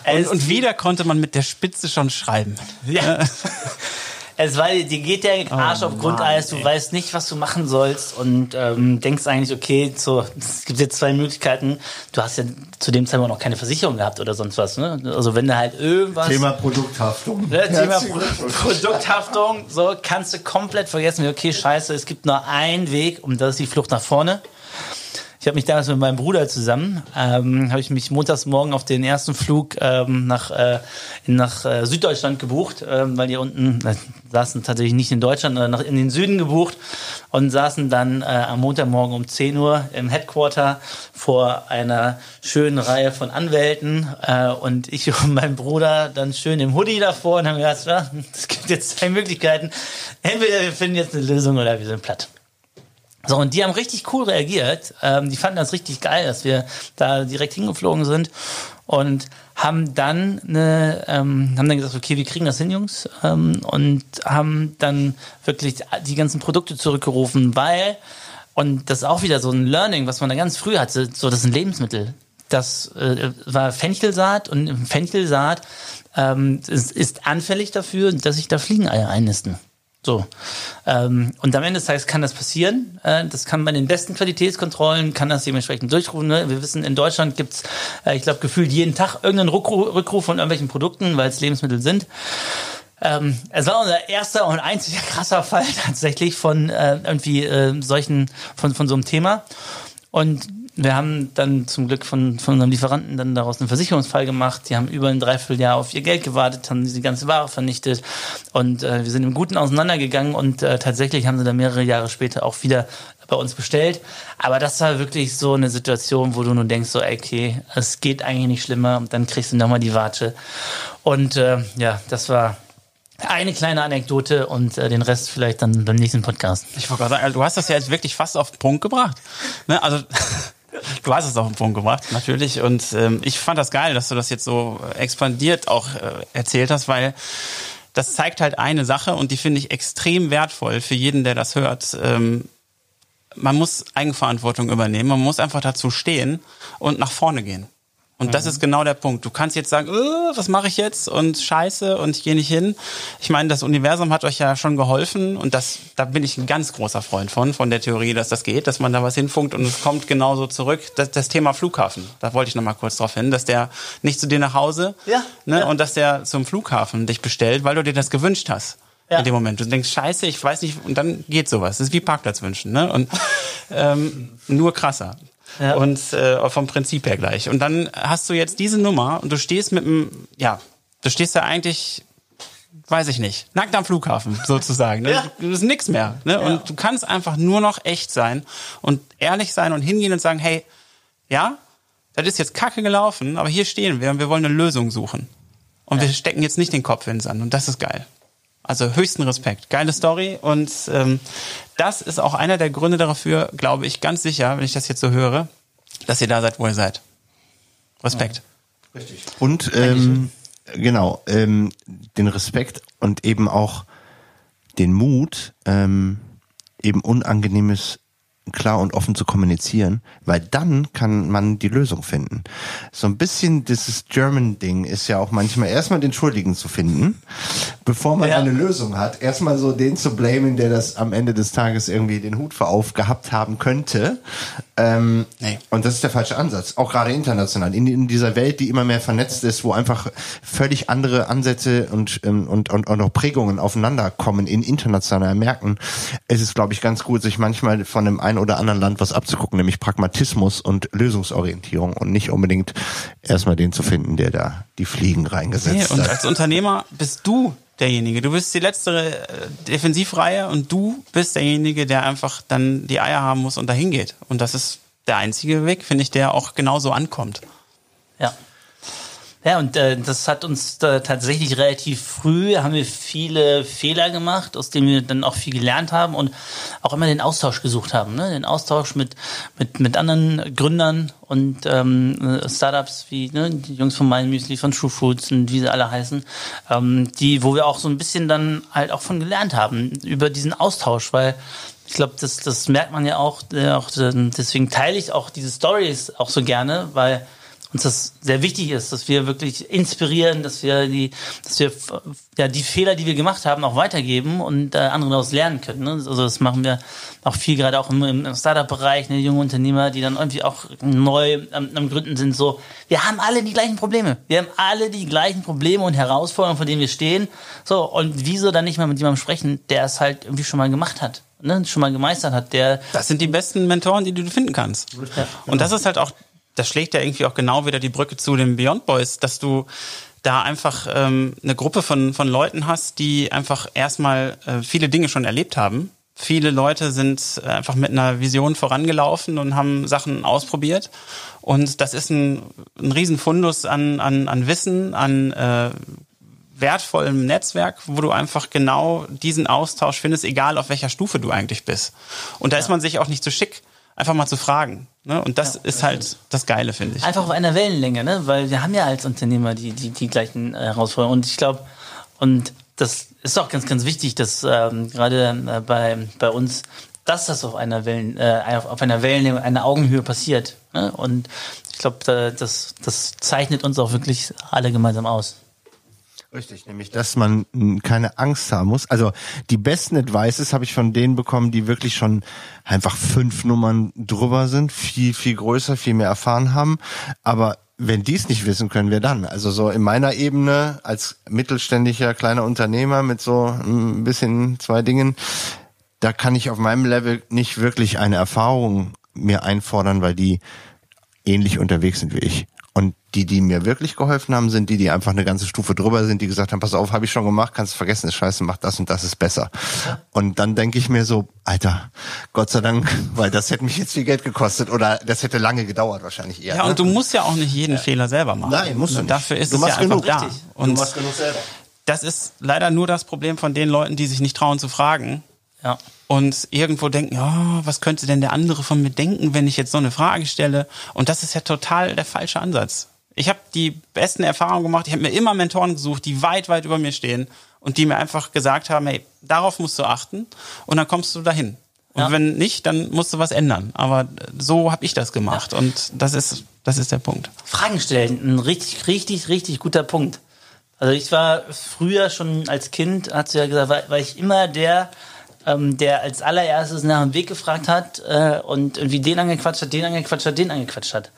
Und, und wieder konnte man mit der Spitze schon schreiben. Ja. Es war, dir geht der Arsch oh, auf Grundeis, du ey. weißt nicht, was du machen sollst und ähm, denkst eigentlich, okay, so, es gibt jetzt zwei Möglichkeiten. Du hast ja zu dem Zeitpunkt noch keine Versicherung gehabt oder sonst was. Ne? Also wenn du halt irgendwas... Thema Produkthaftung. Ne, Thema Pro Produkthaftung, so kannst du komplett vergessen, okay, scheiße, es gibt nur einen Weg und das ist die Flucht nach vorne. Ich habe mich damals mit meinem Bruder zusammen, ähm, habe ich mich montags morgen auf den ersten Flug ähm, nach, äh, nach äh, Süddeutschland gebucht, ähm, weil die unten äh, saßen tatsächlich nicht in Deutschland, sondern nach, in den Süden gebucht und saßen dann äh, am Montagmorgen um 10 Uhr im Headquarter vor einer schönen Reihe von Anwälten äh, und ich und mein Bruder dann schön im Hoodie davor und haben gesagt, es gibt jetzt zwei Möglichkeiten. Entweder wir finden jetzt eine Lösung oder wir sind platt. So, und die haben richtig cool reagiert. Ähm, die fanden das richtig geil, dass wir da direkt hingeflogen sind und haben dann eine, ähm, haben dann gesagt, okay, wir kriegen das hin, Jungs, ähm, und haben dann wirklich die ganzen Produkte zurückgerufen, weil, und das ist auch wieder so ein Learning, was man da ganz früh hatte, so das sind Lebensmittel. Das äh, war Fenchelsaat und Fenchelsaat ähm, ist, ist anfällig dafür, dass sich da Fliegeneier einnisten. So. Ähm, und am Ende des Tages kann das passieren. Äh, das kann bei den besten Qualitätskontrollen, kann das dementsprechend durchrufen. Ne? Wir wissen, in Deutschland gibt's, äh, ich glaube, gefühlt jeden Tag irgendeinen Rückruf, Rückruf von irgendwelchen Produkten, weil es Lebensmittel sind. Ähm, es war unser erster und einziger krasser Fall tatsächlich von äh, irgendwie äh, solchen, von, von so einem Thema. Und wir haben dann zum Glück von, von unserem Lieferanten dann daraus einen Versicherungsfall gemacht. Die haben über ein Dreivierteljahr auf ihr Geld gewartet, haben die ganze Ware vernichtet und äh, wir sind im Guten auseinandergegangen und äh, tatsächlich haben sie dann mehrere Jahre später auch wieder bei uns bestellt. Aber das war wirklich so eine Situation, wo du nur denkst, so, okay, es geht eigentlich nicht schlimmer und dann kriegst du nochmal die Warte. Und äh, ja, das war eine kleine Anekdote und äh, den Rest vielleicht dann beim nächsten Podcast. Ich wollte gerade sagen, du hast das ja jetzt wirklich fast auf den Punkt gebracht. Ne? Also Du hast es auf den Punkt gebracht, natürlich. Und ähm, ich fand das geil, dass du das jetzt so expandiert auch äh, erzählt hast, weil das zeigt halt eine Sache und die finde ich extrem wertvoll für jeden, der das hört. Ähm, man muss Eigenverantwortung übernehmen, man muss einfach dazu stehen und nach vorne gehen. Und das mhm. ist genau der Punkt. Du kannst jetzt sagen, äh, was mache ich jetzt und scheiße und ich gehe nicht hin. Ich meine, das Universum hat euch ja schon geholfen und das, da bin ich ein ganz großer Freund von, von der Theorie, dass das geht, dass man da was hinfunkt und es kommt genauso zurück. Das, das Thema Flughafen, da wollte ich noch mal kurz drauf hin, dass der nicht zu dir nach Hause ja, ne, ja. und dass der zum Flughafen dich bestellt, weil du dir das gewünscht hast. Ja. In dem Moment. Du denkst, scheiße, ich weiß nicht, und dann geht sowas. Das ist wie Parkplatz wünschen, ne? Und ähm, nur krasser. Ja. Und äh, vom Prinzip her gleich. Und dann hast du jetzt diese Nummer und du stehst mit dem, ja, du stehst da eigentlich, weiß ich nicht, nackt am Flughafen sozusagen. Ne? Ja. Du ist nix mehr. Ne? Ja. Und du kannst einfach nur noch echt sein und ehrlich sein und hingehen und sagen, hey, ja, das ist jetzt kacke gelaufen, aber hier stehen wir und wir wollen eine Lösung suchen. Und ja. wir stecken jetzt nicht den Kopf in den Sand und das ist geil. Also höchsten Respekt. Geile Story. Und ähm, das ist auch einer der Gründe dafür, glaube ich, ganz sicher, wenn ich das jetzt so höre, dass ihr da seid, wo ihr seid. Respekt. Ja, richtig. Und ähm, genau, ähm, den Respekt und eben auch den Mut, ähm, eben Unangenehmes klar und offen zu kommunizieren, weil dann kann man die Lösung finden. So ein bisschen dieses German-Ding ist ja auch manchmal erstmal den Schuldigen zu finden, bevor man Ja. eine Lösung hat. Erstmal so den zu blamen, der das am Ende des Tages irgendwie den Hut vor auf gehabt haben könnte. Ähm, Nee. Und das ist der falsche Ansatz. Auch gerade international. In, in dieser Welt, die immer mehr vernetzt ist, wo einfach völlig andere Ansätze und, ähm, und, und, und auch Prägungen aufeinander kommen in internationalen Märkten, ist es, glaube ich, ganz gut, sich manchmal von dem einen oder anderen Land was abzugucken, nämlich Pragmatismus und Lösungsorientierung und nicht unbedingt erstmal den zu finden, der da die Fliegen Nee, reingesetzt und hat. als Unternehmer bist du derjenige. Du bist die letzte äh, Defensivreihe und du bist derjenige, der einfach dann die Eier haben muss und dahin geht. Und das ist der einzige Weg, finde ich, der auch genauso ankommt. Ja. Ja, und äh, das hat uns äh, tatsächlich relativ früh, haben wir viele Fehler gemacht, aus denen wir dann auch viel gelernt haben und auch immer den Austausch gesucht haben, ne? den Austausch mit, mit, mit anderen Gründern und ähm, äh, Startups wie ne, die Jungs von Mind Müsli, von True Foods und wie sie alle heißen, ähm, die, wo wir auch so ein bisschen dann halt auch von gelernt haben über diesen Austausch, weil ich glaube, das, das merkt man ja auch, äh, auch äh, deswegen teile ich auch diese Stories auch so gerne, weil uns das sehr wichtig ist, dass wir wirklich inspirieren, dass wir die, dass wir ja die Fehler, die wir gemacht haben, auch weitergeben und äh, andere daraus lernen können. Ne? Also das machen wir auch viel gerade auch im, im Startup-Bereich, ne, junge Unternehmer, die dann irgendwie auch neu am, am Gründen sind. So, wir haben alle die gleichen Probleme. Wir haben alle die gleichen Probleme und Herausforderungen, vor denen wir stehen. So und wieso dann nicht mal mit jemandem sprechen, der es halt irgendwie schon mal gemacht hat, ne? schon mal gemeistert hat, der Das sind die besten Mentoren, die du finden kannst. Und das ist halt auch, das schlägt ja irgendwie auch genau wieder die Brücke zu den Beyond Boys, dass du da einfach ähm, eine Gruppe von, von Leuten hast, die einfach erstmal äh, viele Dinge schon erlebt haben. Viele Leute sind einfach mit einer Vision vorangelaufen und haben Sachen ausprobiert. Und das ist ein, ein Riesenfundus an, an, an Wissen, an äh, wertvollem Netzwerk, wo du einfach genau diesen Austausch findest, egal auf welcher Stufe du eigentlich bist. Und da ist man sich auch nicht zu schick, einfach mal zu fragen. Ne? Und das ist halt das Geile, finde ich. einfach auf einer Wellenlänge, ne? Weil wir haben ja als Unternehmer die, die, die gleichen äh, Herausforderungen. Und ich glaube, und das ist auch ganz, ganz wichtig, dass ähm, gerade äh, bei, bei uns, dass das auf einer Wellen, äh, auf auf einer Wellenlänge, einer Augenhöhe passiert. Ne? Und ich glaube, da, das, das zeichnet uns auch wirklich alle gemeinsam aus. Richtig, nämlich, dass man mh, keine Angst haben muss. Also die besten Advices habe ich von denen bekommen, die wirklich schon einfach fünf Nummern drüber sind, viel, viel größer, viel mehr erfahren haben. Aber wenn die es nicht wissen können, wer dann? Also so in meiner Ebene als mittelständischer kleiner Unternehmer mit so ein bisschen zwei Dingen, da kann ich auf meinem Level nicht wirklich eine Erfahrung mir einfordern, weil die ähnlich unterwegs sind wie ich. Die, die mir wirklich geholfen haben, sind die, die einfach eine ganze Stufe drüber sind, die gesagt haben, pass auf, habe ich schon gemacht, kannst vergessen, ist scheiße, mach das und das ist besser. Und dann denke ich mir so, Alter, Gott sei Dank, weil das hätte mich jetzt viel Geld gekostet oder das hätte lange gedauert wahrscheinlich eher. Ja, ne? und du musst ja auch nicht jeden Fehler selber machen. Nein, musst du nicht. Dafür ist Du es ja einfach genug, da. richtig. Du Und machst genug selber. das ist leider nur das Problem von den Leuten, die sich nicht trauen zu fragen. Ja. und irgendwo denken, ja, was könnte denn der andere von mir denken, wenn ich jetzt so eine Frage stelle? Und das ist ja total der falsche Ansatz. Ich habe die besten Erfahrungen gemacht. Ich habe mir immer Mentoren gesucht, die weit, weit über mir stehen und die mir einfach gesagt haben, hey, darauf musst du achten und dann kommst du dahin. Und Ja. wenn nicht, dann musst du was ändern. Aber so habe ich das gemacht und das ist, das ist der Punkt. Fragen stellen, ein richtig, richtig, richtig guter Punkt. Also ich war früher schon als Kind, hast du ja gesagt, war, war ich immer der, ähm, der als allererstes nach dem Weg gefragt hat äh, und irgendwie den angequatscht hat, den angequatscht hat, den angequatscht hat.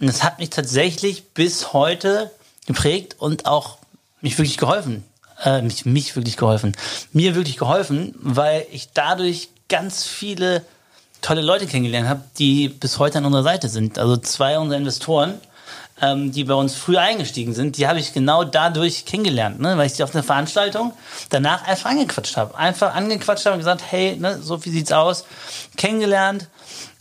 Und das hat mich tatsächlich bis heute geprägt und auch mich wirklich geholfen. Äh, mich, mich wirklich geholfen. Mir wirklich geholfen, weil ich dadurch ganz viele tolle Leute kennengelernt habe, die bis heute an unserer Seite sind. Also zwei unserer Investoren, ähm, die bei uns früher eingestiegen sind, die habe ich genau dadurch kennengelernt, ne? weil ich die auf einer Veranstaltung danach einfach angequatscht habe. Einfach angequatscht habe und gesagt, hey, ne, so wie sieht's aus? Kennengelernt.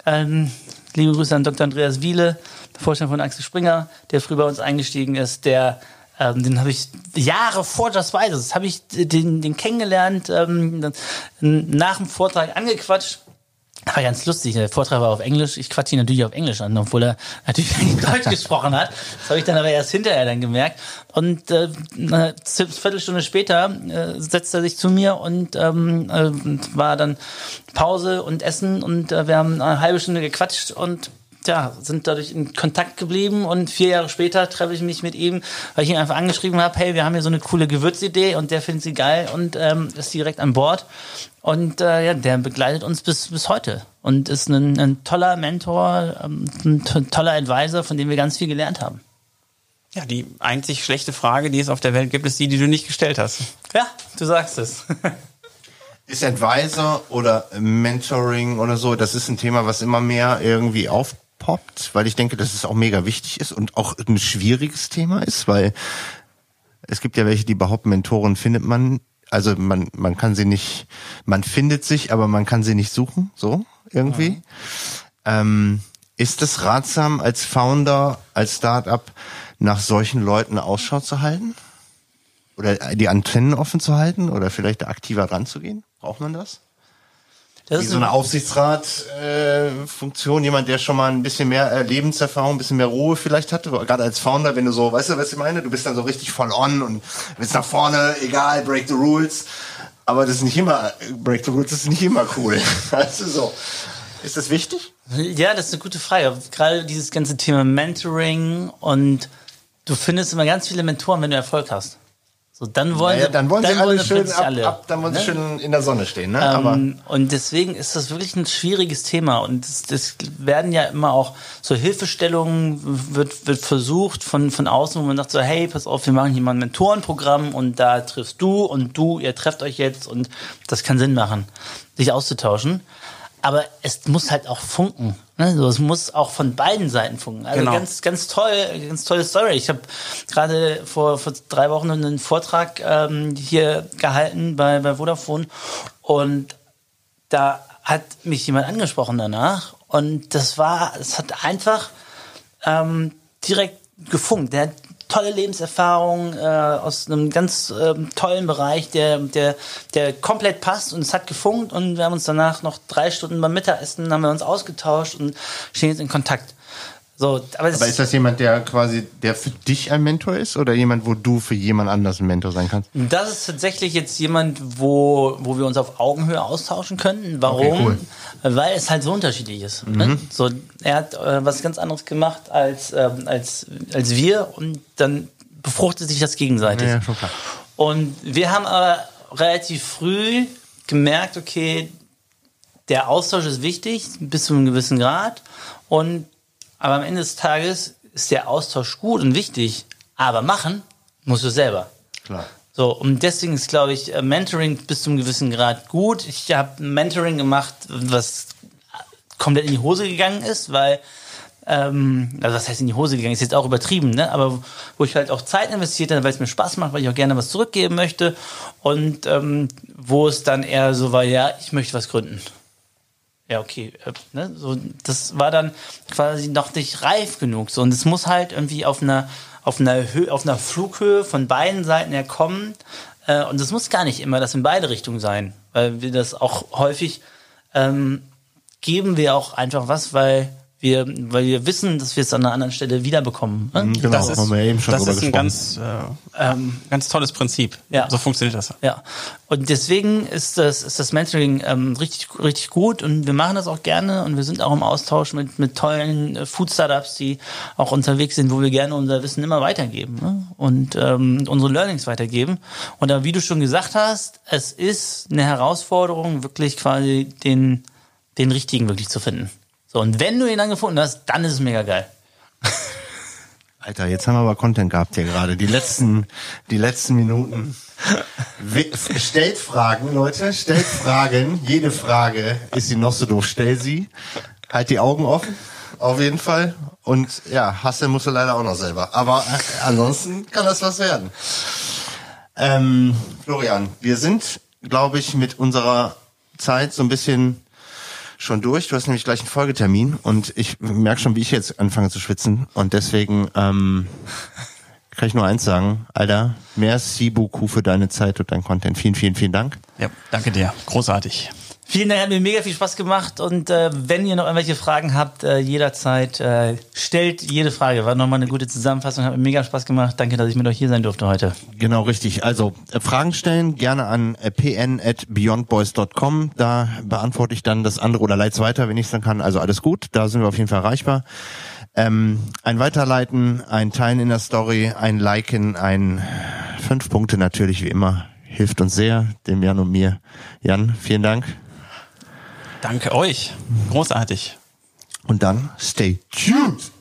Ähm, liebe Grüße an Dr. Andreas Wiele, Vorstand von Axel Springer, der früh bei uns eingestiegen ist, der ähm, den habe ich Jahre vor Just Vices, habe ich den, den kennengelernt, ähm, nach dem Vortrag angequatscht, war ganz lustig. Der Vortrag war auf Englisch. Ich quatsche ihn natürlich auf Englisch an, obwohl er natürlich Deutsch gesprochen hat. Das habe ich dann aber erst hinterher dann gemerkt. Und äh, eine Viertelstunde später äh, setzte er sich zu mir und ähm, äh, war dann Pause und Essen und äh, wir haben eine halbe Stunde gequatscht und ja, sind dadurch in Kontakt geblieben und vier Jahre später treffe ich mich mit ihm, weil ich ihn einfach angeschrieben habe, hey, wir haben hier so eine coole Gewürzidee und der findet sie geil und ähm, ist direkt an Bord. Und äh, ja, der begleitet uns bis, bis heute und ist ein, ein toller Mentor, ähm, ein toller Advisor, von dem wir ganz viel gelernt haben. Ja, die einzig schlechte Frage, die es auf der Welt gibt, ist die, die du nicht gestellt hast. Ja, du sagst es. Ist Advisor oder Mentoring oder so, das ist ein Thema, was immer mehr irgendwie auf aufpoppt, weil ich denke, dass es auch mega wichtig ist und auch ein schwieriges Thema ist, weil es gibt ja welche, die behaupten, Mentoren findet man, also man, man kann sie nicht, man findet sich, aber man kann sie nicht suchen, so irgendwie. Mhm. Ähm, ist es ratsam, als Founder, als Startup nach solchen Leuten Ausschau zu halten? Oder die Antennen offen zu halten? Oder vielleicht aktiver ranzugehen? Braucht man das? Das Wie so eine Aufsichtsrat-Funktion, äh, jemand, der schon mal ein bisschen mehr äh, Lebenserfahrung, ein bisschen mehr Ruhe vielleicht hatte, gerade als Founder, wenn du so, weißt du, was ich meine? Du bist dann so richtig voll on und willst nach vorne, egal, break the rules. Aber das ist nicht immer, break the rules ist nicht immer cool. du, so. Ist das wichtig? Ja, das ist eine gute Frage. Gerade dieses ganze Thema Mentoring und du findest immer ganz viele Mentoren, wenn du Erfolg hast. So, dann wollen, naja, dann wollen dann sie alle schön ab, alle, ab, dann wollen ne? sie schön in der Sonne stehen. Ne? Ähm, Aber und deswegen ist das wirklich ein schwieriges Thema und das, das werden ja immer auch so Hilfestellungen wird wird versucht von von außen, wo man sagt so hey, pass auf, wir machen hier mal ein Mentorenprogramm und da triffst du und du, ihr trefft euch jetzt und das kann Sinn machen, sich auszutauschen aber es muss halt auch funken. Ne? So, es muss auch von beiden Seiten funken. Also genau. ganz, ganz toll, ganz tolle Story. Ich habe gerade vor, vor drei Wochen einen Vortrag ähm, hier gehalten bei, bei Vodafone und da hat mich jemand angesprochen danach und das war, es hat einfach ähm, direkt gefunkt. Der hat tolle Lebenserfahrung äh, aus einem ganz ähm, tollen Bereich, der, der, der komplett passt und es hat gefunkt und wir haben uns danach noch drei Stunden beim Mittagessen haben wir uns ausgetauscht und stehen jetzt in Kontakt. So, aber, aber ist das jemand, der quasi, der für dich ein Mentor ist oder jemand, wo du für jemand anders ein Mentor sein kannst? Das ist tatsächlich jetzt jemand, wo, wo wir uns auf Augenhöhe austauschen können. Warum? Okay, cool. Weil es halt so unterschiedlich ist. Ne? Mhm. Ne? So, er hat äh, was ganz anderes gemacht als, ähm, als, als wir und dann befruchtet sich das gegenseitig. Ja, schon klar. Und wir haben aber relativ früh gemerkt, okay, der Austausch ist wichtig bis zu einem gewissen Grad und aber am Ende des Tages ist der Austausch gut und wichtig, aber machen musst du selber. Klar. So, und deswegen ist, glaube ich, äh, Mentoring bis zu einem gewissen Grad gut. Ich habe Mentoring gemacht, was komplett in die Hose gegangen ist, weil, ähm, also was heißt in die Hose gegangen, ist jetzt auch übertrieben, ne? aber wo ich halt auch Zeit investiert habe, weil es mir Spaß macht, weil ich auch gerne was zurückgeben möchte und ähm, wo es dann eher so war, ja, ich möchte was gründen. Ja, okay. Äh, ne? So, das war dann quasi noch nicht reif genug. So, und es muss halt irgendwie auf einer, auf einer, Höhe, auf einer Flughöhe von beiden Seiten her kommen. Äh, und es muss gar nicht immer das in beide Richtungen sein, weil wir das auch häufig ähm, geben wir auch einfach was, weil wir, weil wir wissen, dass wir es an einer anderen Stelle wiederbekommen. Ne? Mhm, genau, das ist, haben wir eben schon das ist ein ganz, äh, ähm, ganz tolles Prinzip. Ja. So funktioniert das. Ja. Und deswegen ist das, ist das Mentoring ähm, richtig, richtig gut und wir machen das auch gerne und wir sind auch im Austausch mit, mit tollen äh, Food-Startups, die auch unterwegs sind, wo wir gerne unser Wissen immer weitergeben ne? und ähm, unsere Learnings weitergeben. Und da, wie du schon gesagt hast, es ist eine Herausforderung, wirklich quasi den, den richtigen wirklich zu finden. So, und wenn du ihn dann gefunden hast, dann ist es mega geil. Alter, jetzt haben wir aber Content gehabt hier gerade. Die letzten, die letzten Minuten. stellt Fragen, Leute, stellt Fragen. Jede Frage ist sie noch so doof. Stell sie. Halt die Augen offen. Auf jeden Fall. Und ja, Hasse musst du leider auch noch selber. Aber ansonsten kann das was werden. Ähm, Florian, wir sind, glaube ich, mit unserer Zeit so ein bisschen schon durch. Du hast nämlich gleich einen Folgetermin und ich merke schon, wie ich jetzt anfange zu schwitzen. Und deswegen ähm, kann ich nur eins sagen. Alter, merci beaucoup für deine Zeit und dein Content. Vielen, vielen, vielen Dank. Ja, danke dir. Großartig. Vielen Dank, hat mir mega viel Spaß gemacht und äh, wenn ihr noch irgendwelche Fragen habt, äh, jederzeit äh, stellt jede Frage. War nochmal eine gute Zusammenfassung, hat mir mega Spaß gemacht. Danke, dass ich mit euch hier sein durfte heute. Genau, richtig. Also äh, Fragen stellen gerne an äh, pn at beyondboys.com. Da beantworte ich dann das andere oder leit's weiter, wenn ich es dann kann. Also alles gut, da sind wir auf jeden Fall erreichbar. Ähm, ein Weiterleiten, ein Teilen in der Story, ein Liken, ein fünf Punkte natürlich wie immer. Hilft uns sehr, dem Jan und mir. Jan, vielen Dank. Danke euch. Großartig. Und dann stay tuned.